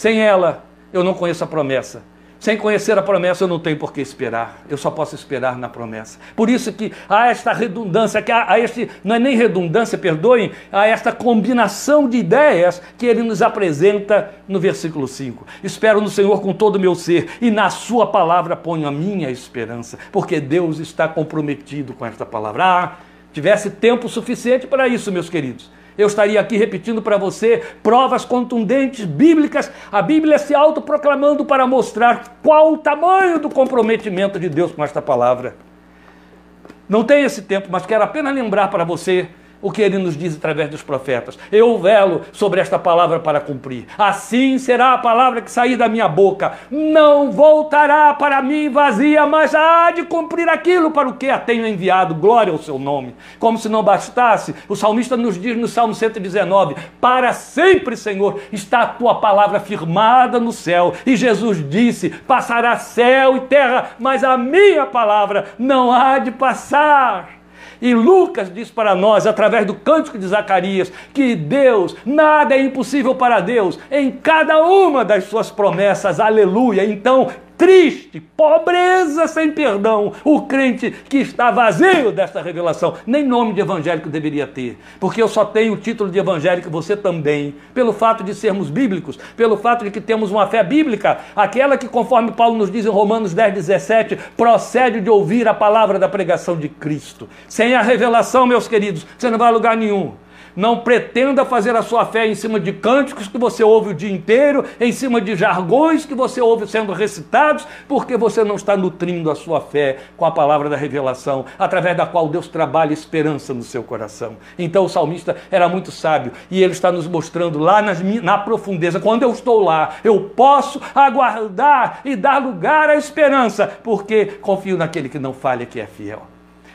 Sem ela, eu não conheço a promessa. Sem conhecer a promessa, eu não tenho por que esperar. Eu só posso esperar na promessa. Por isso que há esta redundância, que há, há este, não é nem redundância, perdoem, há esta combinação de ideias que ele nos apresenta no versículo 5. Espero no Senhor com todo o meu ser, e na sua palavra ponho a minha esperança, porque Deus está comprometido com esta palavra. Ah, tivesse tempo suficiente para isso, meus queridos eu estaria aqui repetindo para você provas contundentes bíblicas, a Bíblia se autoproclamando para mostrar qual o tamanho do comprometimento de Deus com esta palavra. Não tem esse tempo, mas quero apenas lembrar para você o que ele nos diz através dos profetas. Eu velo sobre esta palavra para cumprir. Assim será a palavra que sair da minha boca. Não voltará para mim vazia, mas há de cumprir aquilo para o que a tenho enviado. Glória ao seu nome. Como se não bastasse, o salmista nos diz no Salmo 119: Para sempre, Senhor, está a tua palavra firmada no céu. E Jesus disse: Passará céu e terra, mas a minha palavra não há de passar. E Lucas diz para nós, através do cântico de Zacarias, que Deus, nada é impossível para Deus, em cada uma das suas promessas, aleluia. Então, triste, pobreza sem perdão, o crente que está vazio desta revelação, nem nome de evangélico deveria ter, porque eu só tenho o título de evangélico, você também, pelo fato de sermos bíblicos, pelo fato de que temos uma fé bíblica, aquela que, conforme Paulo nos diz em Romanos 10, 17, procede de ouvir a palavra da pregação de Cristo. Sem a revelação, meus queridos, você não vai a lugar nenhum. Não pretenda fazer a sua fé em cima de cânticos que você ouve o dia inteiro, em cima de jargões que você ouve sendo recitados, porque você não está nutrindo a sua fé com a palavra da revelação, através da qual Deus trabalha esperança no seu coração. Então o salmista era muito sábio e ele está nos mostrando lá nas, na profundeza, quando eu estou lá, eu posso aguardar e dar lugar à esperança, porque confio naquele que não falha, que é fiel.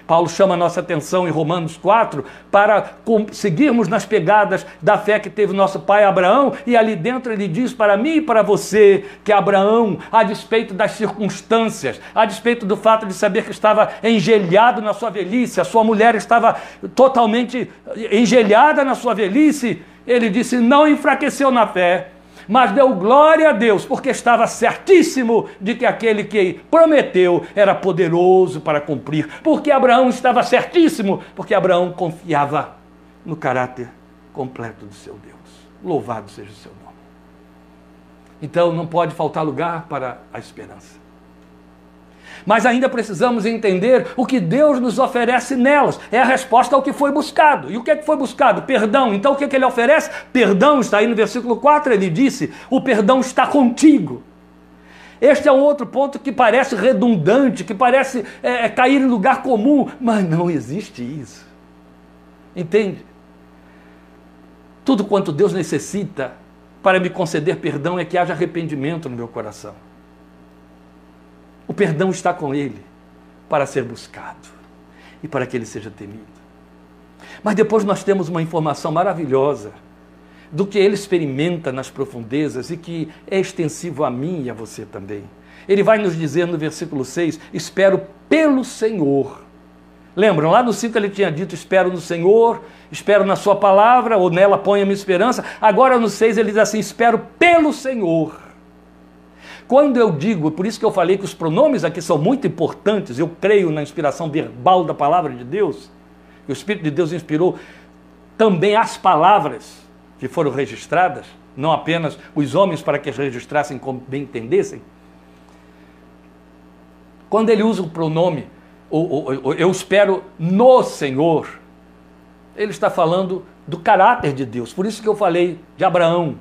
Paulo chama nossa atenção em Romanos 4 para seguirmos nas pegadas da fé que teve nosso pai Abraão, e ali dentro ele diz para mim e para você que Abraão, a despeito das circunstâncias, a despeito do fato de saber que estava engelhado na sua velhice, a sua mulher estava totalmente engelhada na sua velhice, ele disse: não enfraqueceu na fé mas deu glória a Deus, porque estava certíssimo de que aquele que prometeu era poderoso para cumprir, porque Abraão estava certíssimo, porque Abraão confiava no caráter completo do seu Deus. Louvado seja o seu nome. Então não pode faltar lugar para a esperança. Mas ainda precisamos entender o que Deus nos oferece nelas. É a resposta ao que foi buscado. E o que é que foi buscado? Perdão. Então o que, é que ele oferece? Perdão, está aí no versículo 4, ele disse: o perdão está contigo. Este é um outro ponto que parece redundante, que parece é, é cair em lugar comum, mas não existe isso. Entende? Tudo quanto Deus necessita para me conceder perdão é que haja arrependimento no meu coração. O perdão está com ele para ser buscado e para que ele seja temido. Mas depois nós temos uma informação maravilhosa do que ele experimenta nas profundezas e que é extensivo a mim e a você também. Ele vai nos dizer no versículo 6: Espero pelo Senhor. Lembram, lá no 5 ele tinha dito: Espero no Senhor, espero na Sua palavra, ou nela ponha minha esperança. Agora no 6 ele diz assim: Espero pelo Senhor. Quando eu digo, por isso que eu falei que os pronomes aqui são muito importantes, eu creio na inspiração verbal da palavra de Deus, que o Espírito de Deus inspirou também as palavras que foram registradas, não apenas os homens para que as registrassem como bem entendessem. Quando ele usa o pronome, eu espero no Senhor, ele está falando do caráter de Deus. Por isso que eu falei de Abraão,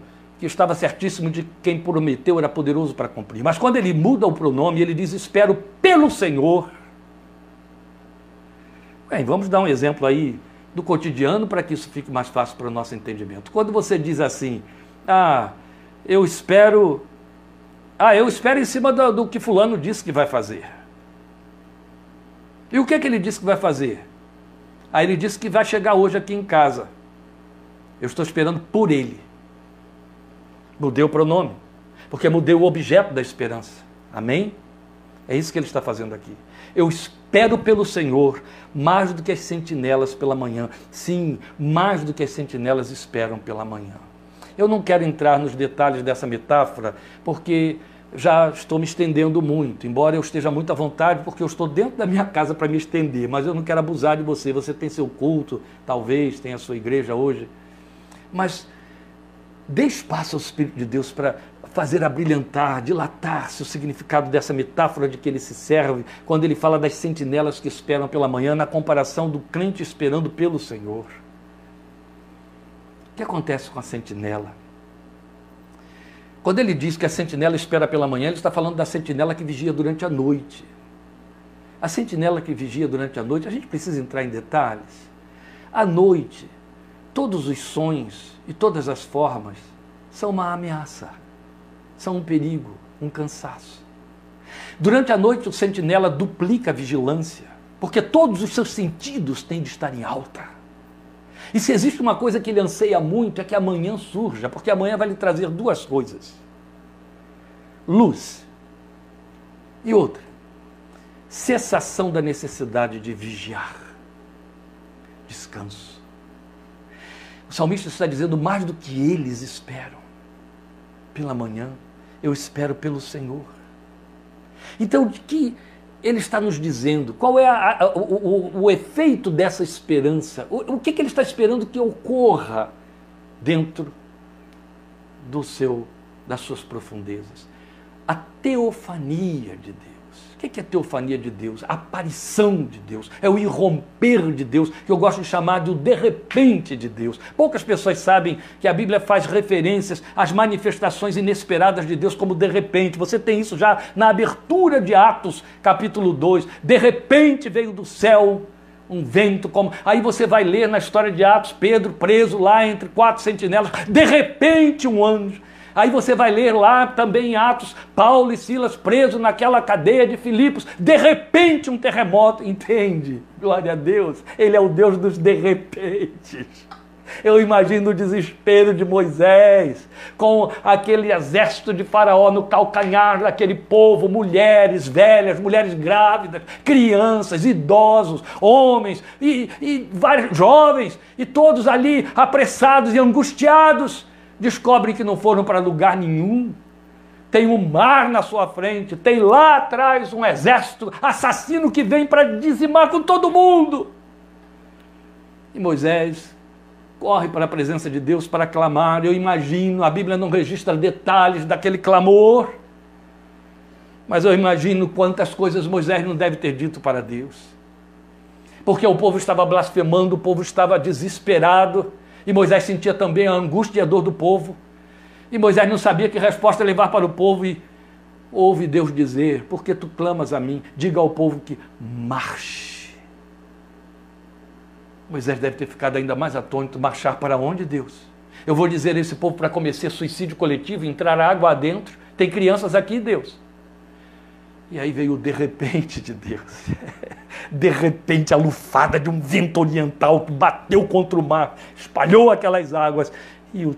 que estava certíssimo de quem prometeu era poderoso para cumprir. Mas quando ele muda o pronome, ele diz: Espero pelo Senhor. Bem, vamos dar um exemplo aí do cotidiano para que isso fique mais fácil para o nosso entendimento. Quando você diz assim: Ah, eu espero. Ah, eu espero em cima do, do que Fulano disse que vai fazer. E o que, é que ele disse que vai fazer? Aí ele disse que vai chegar hoje aqui em casa. Eu estou esperando por ele. Mudei o pronome, porque mudei o objeto da esperança. Amém? É isso que ele está fazendo aqui. Eu espero pelo Senhor mais do que as sentinelas pela manhã. Sim, mais do que as sentinelas esperam pela manhã. Eu não quero entrar nos detalhes dessa metáfora, porque já estou me estendendo muito, embora eu esteja muito à vontade, porque eu estou dentro da minha casa para me estender, mas eu não quero abusar de você. Você tem seu culto, talvez tenha a sua igreja hoje. Mas Dê espaço ao Espírito de Deus para fazer abrilhantar, dilatar-se o significado dessa metáfora de que ele se serve quando ele fala das sentinelas que esperam pela manhã, na comparação do crente esperando pelo Senhor. O que acontece com a sentinela? Quando ele diz que a sentinela espera pela manhã, ele está falando da sentinela que vigia durante a noite. A sentinela que vigia durante a noite, a gente precisa entrar em detalhes. À noite, todos os sonhos e todas as formas são uma ameaça, são um perigo, um cansaço. Durante a noite, o sentinela duplica a vigilância, porque todos os seus sentidos têm de estar em alta. E se existe uma coisa que ele anseia muito é que amanhã surja, porque amanhã vai lhe trazer duas coisas: luz e outra, cessação da necessidade de vigiar. descanso. Salmista está dizendo mais do que eles esperam. Pela manhã, eu espero pelo Senhor. Então, o que ele está nos dizendo? Qual é a, a, o, o, o, efeito dessa esperança? O, o que, que ele está esperando que ocorra dentro do seu, das suas profundezas? A teofania de Deus. O que é a teofania de Deus? A aparição de Deus. É o irromper de Deus, que eu gosto de chamar de o de repente de Deus. Poucas pessoas sabem que a Bíblia faz referências às manifestações inesperadas de Deus como de repente. Você tem isso já na abertura de Atos, capítulo 2. De repente veio do céu um vento como. Aí você vai ler na história de Atos, Pedro preso lá entre quatro sentinelas. De repente um anjo Aí você vai ler lá também em Atos, Paulo e Silas presos naquela cadeia de Filipos. De repente um terremoto, [laughs] entende? Glória a Deus. Ele é o Deus dos de repente. Eu imagino o desespero de Moisés, com aquele exército de Faraó no calcanhar daquele povo, mulheres velhas, mulheres grávidas, crianças, idosos, homens e, e vários jovens, e todos ali apressados e angustiados descobrem que não foram para lugar nenhum. Tem um mar na sua frente, tem lá atrás um exército assassino que vem para dizimar com todo mundo. E Moisés corre para a presença de Deus para clamar. Eu imagino, a Bíblia não registra detalhes daquele clamor, mas eu imagino quantas coisas Moisés não deve ter dito para Deus. Porque o povo estava blasfemando, o povo estava desesperado e Moisés sentia também a angústia e a dor do povo. E Moisés não sabia que resposta levar para o povo e ouve Deus dizer: Porque tu clamas a mim? Diga ao povo que marche. Moisés deve ter ficado ainda mais atônito: marchar para onde, Deus? Eu vou dizer a esse povo para começar suicídio coletivo, entrar água adentro. Tem crianças aqui, Deus. E aí veio o de repente de Deus. [laughs] De repente, a lufada de um vento oriental que bateu contra o mar, espalhou aquelas águas e o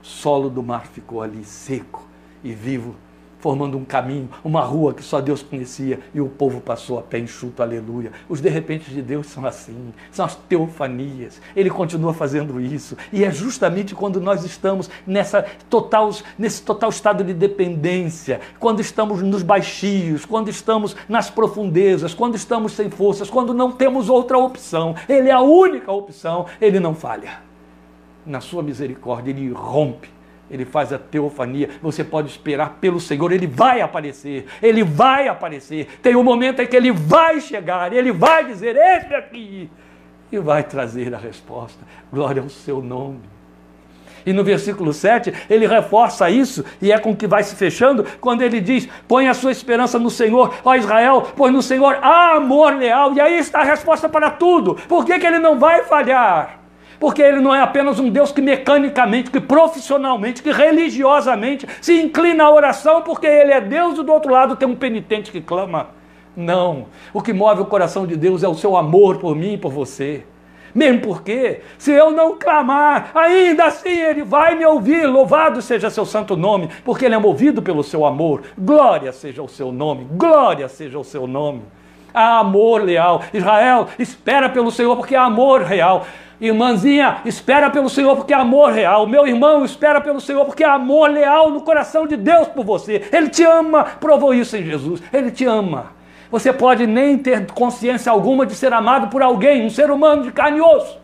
solo do mar ficou ali seco e vivo formando um caminho, uma rua que só Deus conhecia e o povo passou a pé enxuto, aleluia. Os de repente de Deus são assim, são as teofanias. Ele continua fazendo isso e é justamente quando nós estamos nessa total, nesse total estado de dependência, quando estamos nos baixios, quando estamos nas profundezas, quando estamos sem forças, quando não temos outra opção. Ele é a única opção, ele não falha. Na sua misericórdia, ele rompe ele faz a teofania. Você pode esperar pelo Senhor, ele vai aparecer, ele vai aparecer. Tem um momento em que ele vai chegar, ele vai dizer: Esse aqui, e vai trazer a resposta. Glória ao seu nome. E no versículo 7, ele reforça isso, e é com que vai se fechando, quando ele diz: Põe a sua esperança no Senhor, ó Israel, pois no Senhor há amor leal. E aí está a resposta para tudo. Por que, que ele não vai falhar? Porque ele não é apenas um Deus que mecanicamente, que profissionalmente, que religiosamente se inclina à oração, porque ele é Deus e do outro lado tem um penitente que clama. Não. O que move o coração de Deus é o seu amor por mim e por você. Mesmo porque, se eu não clamar, ainda assim ele vai me ouvir. Louvado seja seu santo nome, porque ele é movido pelo seu amor. Glória seja o seu nome, glória seja o seu nome. Há amor leal. Israel, espera pelo Senhor, porque há amor real. Irmãzinha, espera pelo Senhor porque é amor real. Meu irmão, espera pelo Senhor porque é amor leal no coração de Deus por você. Ele te ama, provou isso em Jesus. Ele te ama. Você pode nem ter consciência alguma de ser amado por alguém, um ser humano de carne e osso.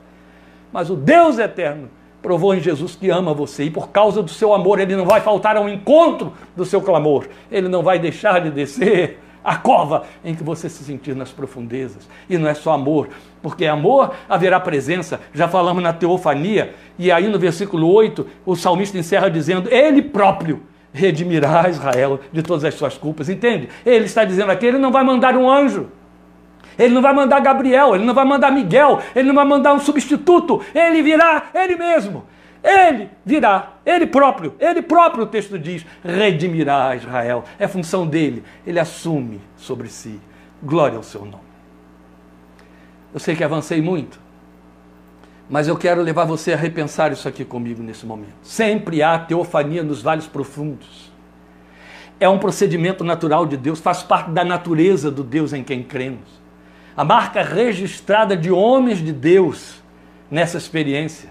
Mas o Deus eterno provou em Jesus que ama você e por causa do seu amor ele não vai faltar ao encontro do seu clamor. Ele não vai deixar de descer a cova em que você se sentir nas profundezas. E não é só amor, porque amor haverá presença. Já falamos na teofania, e aí no versículo 8, o salmista encerra dizendo: Ele próprio redimirá Israel de todas as suas culpas. Entende? Ele está dizendo aqui: Ele não vai mandar um anjo. Ele não vai mandar Gabriel, ele não vai mandar Miguel, ele não vai mandar um substituto, ele virá ele mesmo. Ele virá, ele próprio, ele próprio, o texto diz, redimirá Israel. É função dele, ele assume sobre si. Glória ao seu nome. Eu sei que avancei muito, mas eu quero levar você a repensar isso aqui comigo nesse momento. Sempre há teofania nos vales profundos. É um procedimento natural de Deus, faz parte da natureza do Deus em quem cremos. a marca registrada de homens de Deus nessa experiência.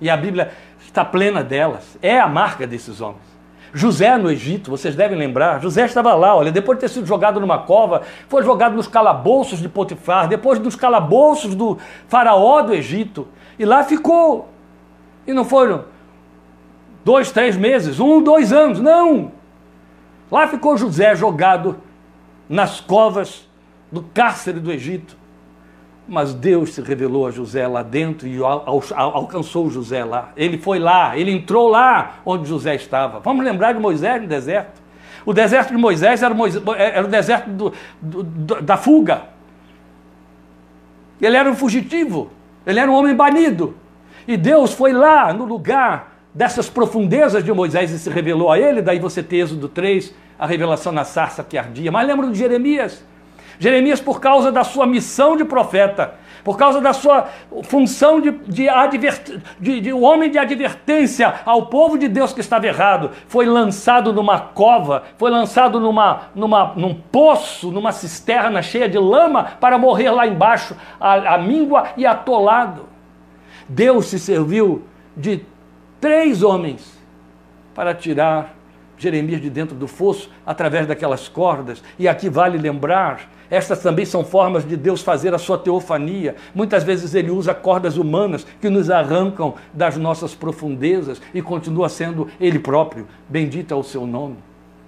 E a Bíblia está plena delas. É a marca desses homens. José no Egito, vocês devem lembrar, José estava lá, olha, depois de ter sido jogado numa cova, foi jogado nos calabouços de Potifar, depois dos calabouços do faraó do Egito, e lá ficou. E não foram dois, três meses, um, dois anos, não. Lá ficou José jogado nas covas do cárcere do Egito. Mas Deus se revelou a José lá dentro e alcançou José lá. Ele foi lá, ele entrou lá onde José estava. Vamos lembrar de Moisés no deserto. O deserto de Moisés era, Moisés, era o deserto do, do, da fuga. Ele era um fugitivo, ele era um homem banido. E Deus foi lá no lugar dessas profundezas de Moisés e se revelou a ele. Daí você tem Êxodo 3, a revelação na sarça que ardia. Mas lembra de Jeremias? Jeremias, por causa da sua missão de profeta, por causa da sua função de, de, de, de homem de advertência ao povo de Deus que estava errado, foi lançado numa cova, foi lançado numa, numa, num poço, numa cisterna cheia de lama, para morrer lá embaixo, a, a míngua e atolado. Deus se serviu de três homens para tirar Jeremias de dentro do fosso através daquelas cordas. E aqui vale lembrar estas também são formas de Deus fazer a sua teofania. Muitas vezes ele usa cordas humanas que nos arrancam das nossas profundezas e continua sendo ele próprio. Bendito é o seu nome.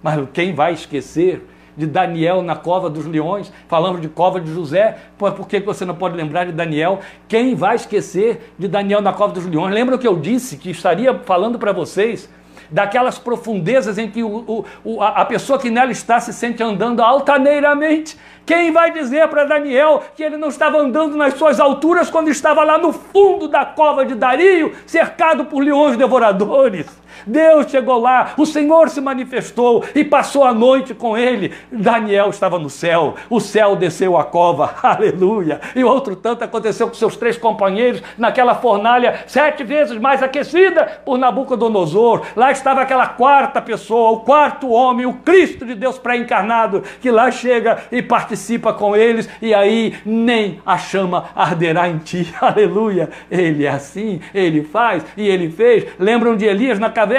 Mas quem vai esquecer de Daniel na cova dos leões? Falamos de cova de José, por que você não pode lembrar de Daniel? Quem vai esquecer de Daniel na cova dos leões? Lembra o que eu disse que estaria falando para vocês? Daquelas profundezas em que o, o, a pessoa que nela está se sente andando altaneiramente. Quem vai dizer para Daniel que ele não estava andando nas suas alturas quando estava lá no fundo da cova de Dario, cercado por leões devoradores? Deus chegou lá, o Senhor se manifestou e passou a noite com ele. Daniel estava no céu, o céu desceu a cova, [laughs] aleluia. E outro tanto aconteceu com seus três companheiros naquela fornalha sete vezes mais aquecida por Nabucodonosor. Lá estava aquela quarta pessoa, o quarto homem, o Cristo de Deus pré-encarnado, que lá chega e participa com eles, e aí nem a chama arderá em ti, [laughs] aleluia. Ele é assim, ele faz e ele fez. Lembram de Elias na caverna,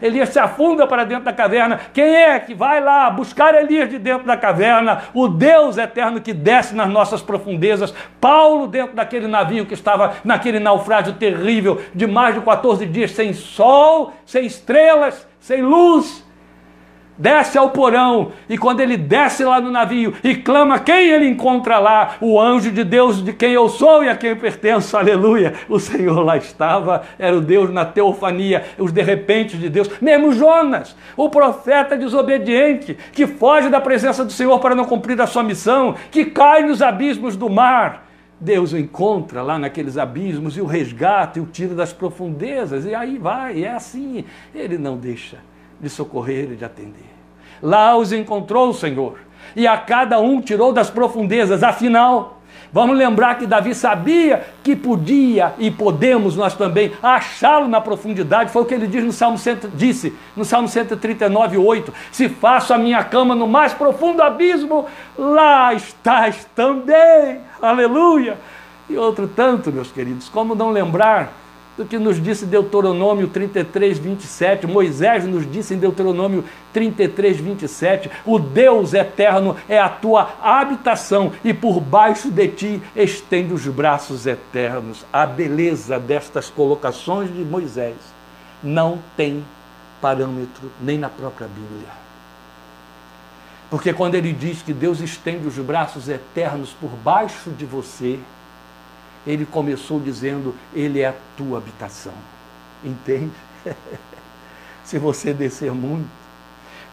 Elias se afunda para dentro da caverna. Quem é que vai lá buscar Elias de dentro da caverna? O Deus eterno que desce nas nossas profundezas. Paulo dentro daquele navio que estava naquele naufrágio terrível de mais de 14 dias sem sol, sem estrelas, sem luz desce ao porão, e quando ele desce lá no navio e clama quem ele encontra lá, o anjo de Deus de quem eu sou e a quem pertenço, aleluia. O Senhor lá estava, era o Deus na teofania, os de repente de Deus, mesmo Jonas, o profeta desobediente, que foge da presença do Senhor para não cumprir a sua missão, que cai nos abismos do mar. Deus o encontra lá naqueles abismos e o resgata e o tira das profundezas, e aí vai, é assim, ele não deixa de socorrer e de atender. Lá os encontrou o Senhor, e a cada um tirou das profundezas, afinal, Vamos lembrar que Davi sabia que podia e podemos nós também achá-lo na profundidade. Foi o que ele diz no Salmo 100, disse no Salmo 139, 8. Se faço a minha cama no mais profundo abismo, lá estás também. Aleluia! E outro tanto, meus queridos, como não lembrar do que nos disse Deuteronômio 33, 27. Moisés nos disse em Deuteronômio 33, 27. O Deus eterno é a tua habitação e por baixo de ti estende os braços eternos. A beleza destas colocações de Moisés não tem parâmetro nem na própria Bíblia. Porque quando ele diz que Deus estende os braços eternos por baixo de você, ele começou dizendo: Ele é a tua habitação. Entende? [laughs] Se você descer muito,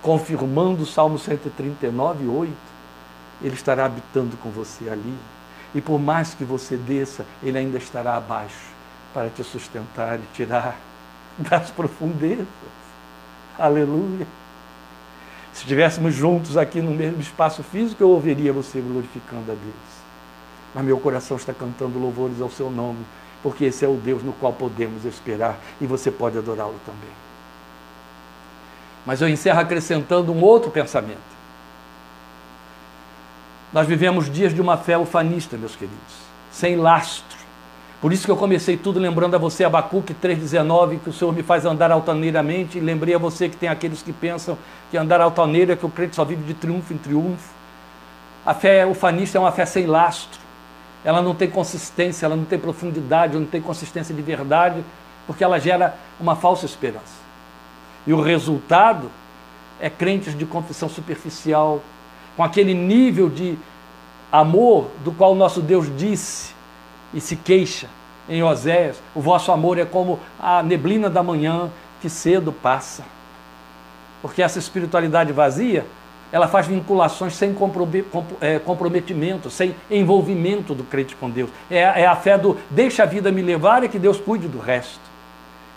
confirmando o Salmo 139, 8, Ele estará habitando com você ali. E por mais que você desça, Ele ainda estará abaixo para te sustentar e tirar [laughs] das profundezas. Aleluia. Se estivéssemos juntos aqui no mesmo espaço físico, eu ouviria você glorificando a Deus mas meu coração está cantando louvores ao seu nome, porque esse é o Deus no qual podemos esperar e você pode adorá-lo também. Mas eu encerro acrescentando um outro pensamento. Nós vivemos dias de uma fé ufanista, meus queridos, sem lastro. Por isso que eu comecei tudo lembrando a você, Abacuque 3,19, que o Senhor me faz andar altaneiramente, e lembrei a você que tem aqueles que pensam que andar altaneiro é que o crente só vive de triunfo em triunfo. A fé ufanista é uma fé sem lastro. Ela não tem consistência, ela não tem profundidade, ela não tem consistência de verdade, porque ela gera uma falsa esperança. E o resultado é crentes de confissão superficial, com aquele nível de amor do qual nosso Deus disse e se queixa em Oséias: o vosso amor é como a neblina da manhã que cedo passa. Porque essa espiritualidade vazia, ela faz vinculações sem é, comprometimento, sem envolvimento do crente com Deus. É, é a fé do deixa a vida me levar e que Deus cuide do resto.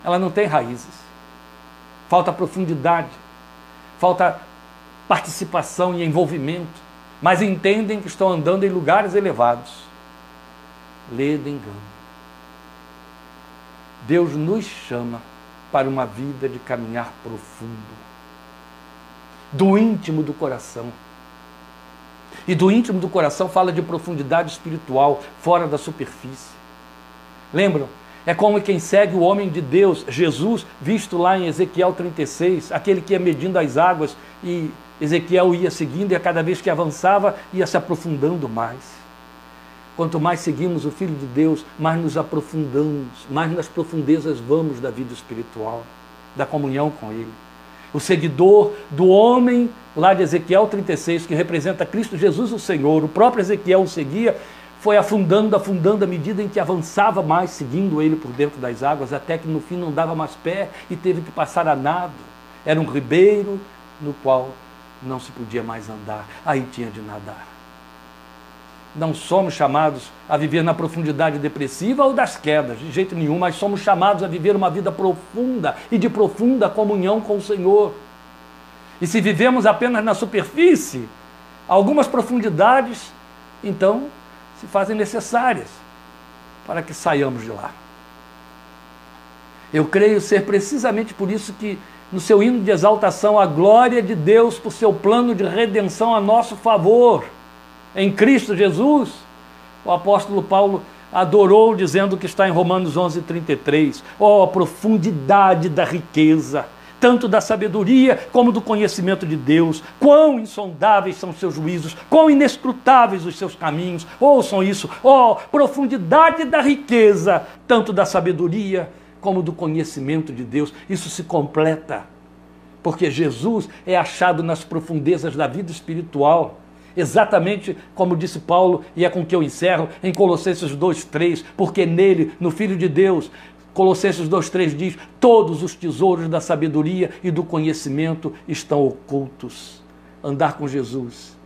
Ela não tem raízes falta profundidade, falta participação e envolvimento, mas entendem que estão andando em lugares elevados. Lê do engano. Deus nos chama para uma vida de caminhar profundo, do íntimo do coração. E do íntimo do coração fala de profundidade espiritual, fora da superfície. Lembram? É como quem segue o homem de Deus, Jesus, visto lá em Ezequiel 36, aquele que ia medindo as águas e Ezequiel ia seguindo e a cada vez que avançava ia se aprofundando mais. Quanto mais seguimos o Filho de Deus, mais nos aprofundamos, mais nas profundezas vamos da vida espiritual, da comunhão com Ele. O seguidor do homem lá de Ezequiel 36, que representa Cristo Jesus, o Senhor, o próprio Ezequiel o seguia, foi afundando, afundando à medida em que avançava mais, seguindo ele por dentro das águas, até que no fim não dava mais pé e teve que passar a nado. Era um ribeiro no qual não se podia mais andar, aí tinha de nadar. Não somos chamados a viver na profundidade depressiva ou das quedas, de jeito nenhum, mas somos chamados a viver uma vida profunda e de profunda comunhão com o Senhor. E se vivemos apenas na superfície, algumas profundidades, então se fazem necessárias para que saiamos de lá. Eu creio ser precisamente por isso que, no seu hino de exaltação, a glória de Deus por seu plano de redenção a nosso favor, em Cristo Jesus, o apóstolo Paulo adorou dizendo que está em Romanos 11:33. Oh, a profundidade da riqueza tanto da sabedoria como do conhecimento de Deus. Quão insondáveis são seus juízos, quão inescrutáveis os seus caminhos. Ouçam isso, ó, oh, profundidade da riqueza, tanto da sabedoria como do conhecimento de Deus. Isso se completa, porque Jesus é achado nas profundezas da vida espiritual. Exatamente como disse Paulo, e é com que eu encerro, em Colossenses 2,3, porque nele, no Filho de Deus, Colossenses 2,3 diz: Todos os tesouros da sabedoria e do conhecimento estão ocultos. Andar com Jesus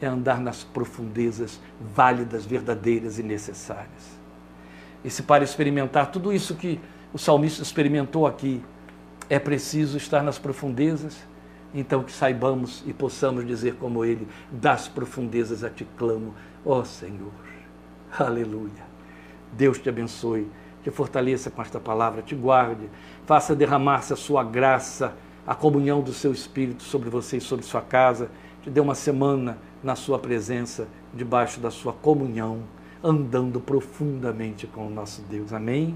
é andar nas profundezas válidas, verdadeiras e necessárias. E se para experimentar tudo isso que o salmista experimentou aqui, é preciso estar nas profundezas, então que saibamos e possamos dizer como ele: Das profundezas a te clamo, ó Senhor. Aleluia. Deus te abençoe te fortaleça com esta palavra, te guarde, faça derramar-se a sua graça, a comunhão do seu Espírito sobre você e sobre sua casa, te dê uma semana na sua presença, debaixo da sua comunhão, andando profundamente com o nosso Deus. Amém?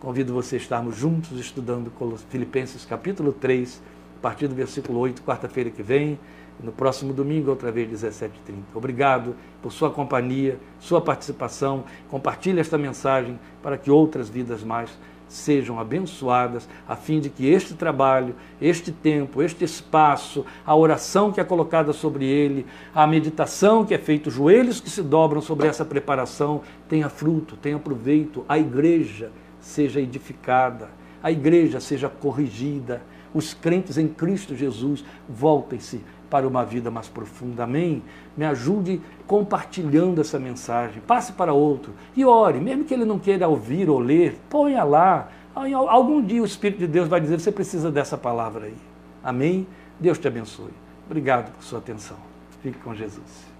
Convido você a estarmos juntos estudando Filipenses capítulo 3, a partir do versículo 8, quarta-feira que vem no próximo domingo, outra vez, 17h30. Obrigado por sua companhia, sua participação. Compartilhe esta mensagem para que outras vidas mais sejam abençoadas, a fim de que este trabalho, este tempo, este espaço, a oração que é colocada sobre ele, a meditação que é feita, os joelhos que se dobram sobre essa preparação, tenha fruto, tenha proveito, a igreja seja edificada, a igreja seja corrigida, os crentes em Cristo Jesus voltem-se para uma vida mais profunda. Amém? Me ajude compartilhando essa mensagem. Passe para outro e ore, mesmo que ele não queira ouvir ou ler, ponha lá. Algum dia o Espírito de Deus vai dizer: você precisa dessa palavra aí. Amém? Deus te abençoe. Obrigado por sua atenção. Fique com Jesus.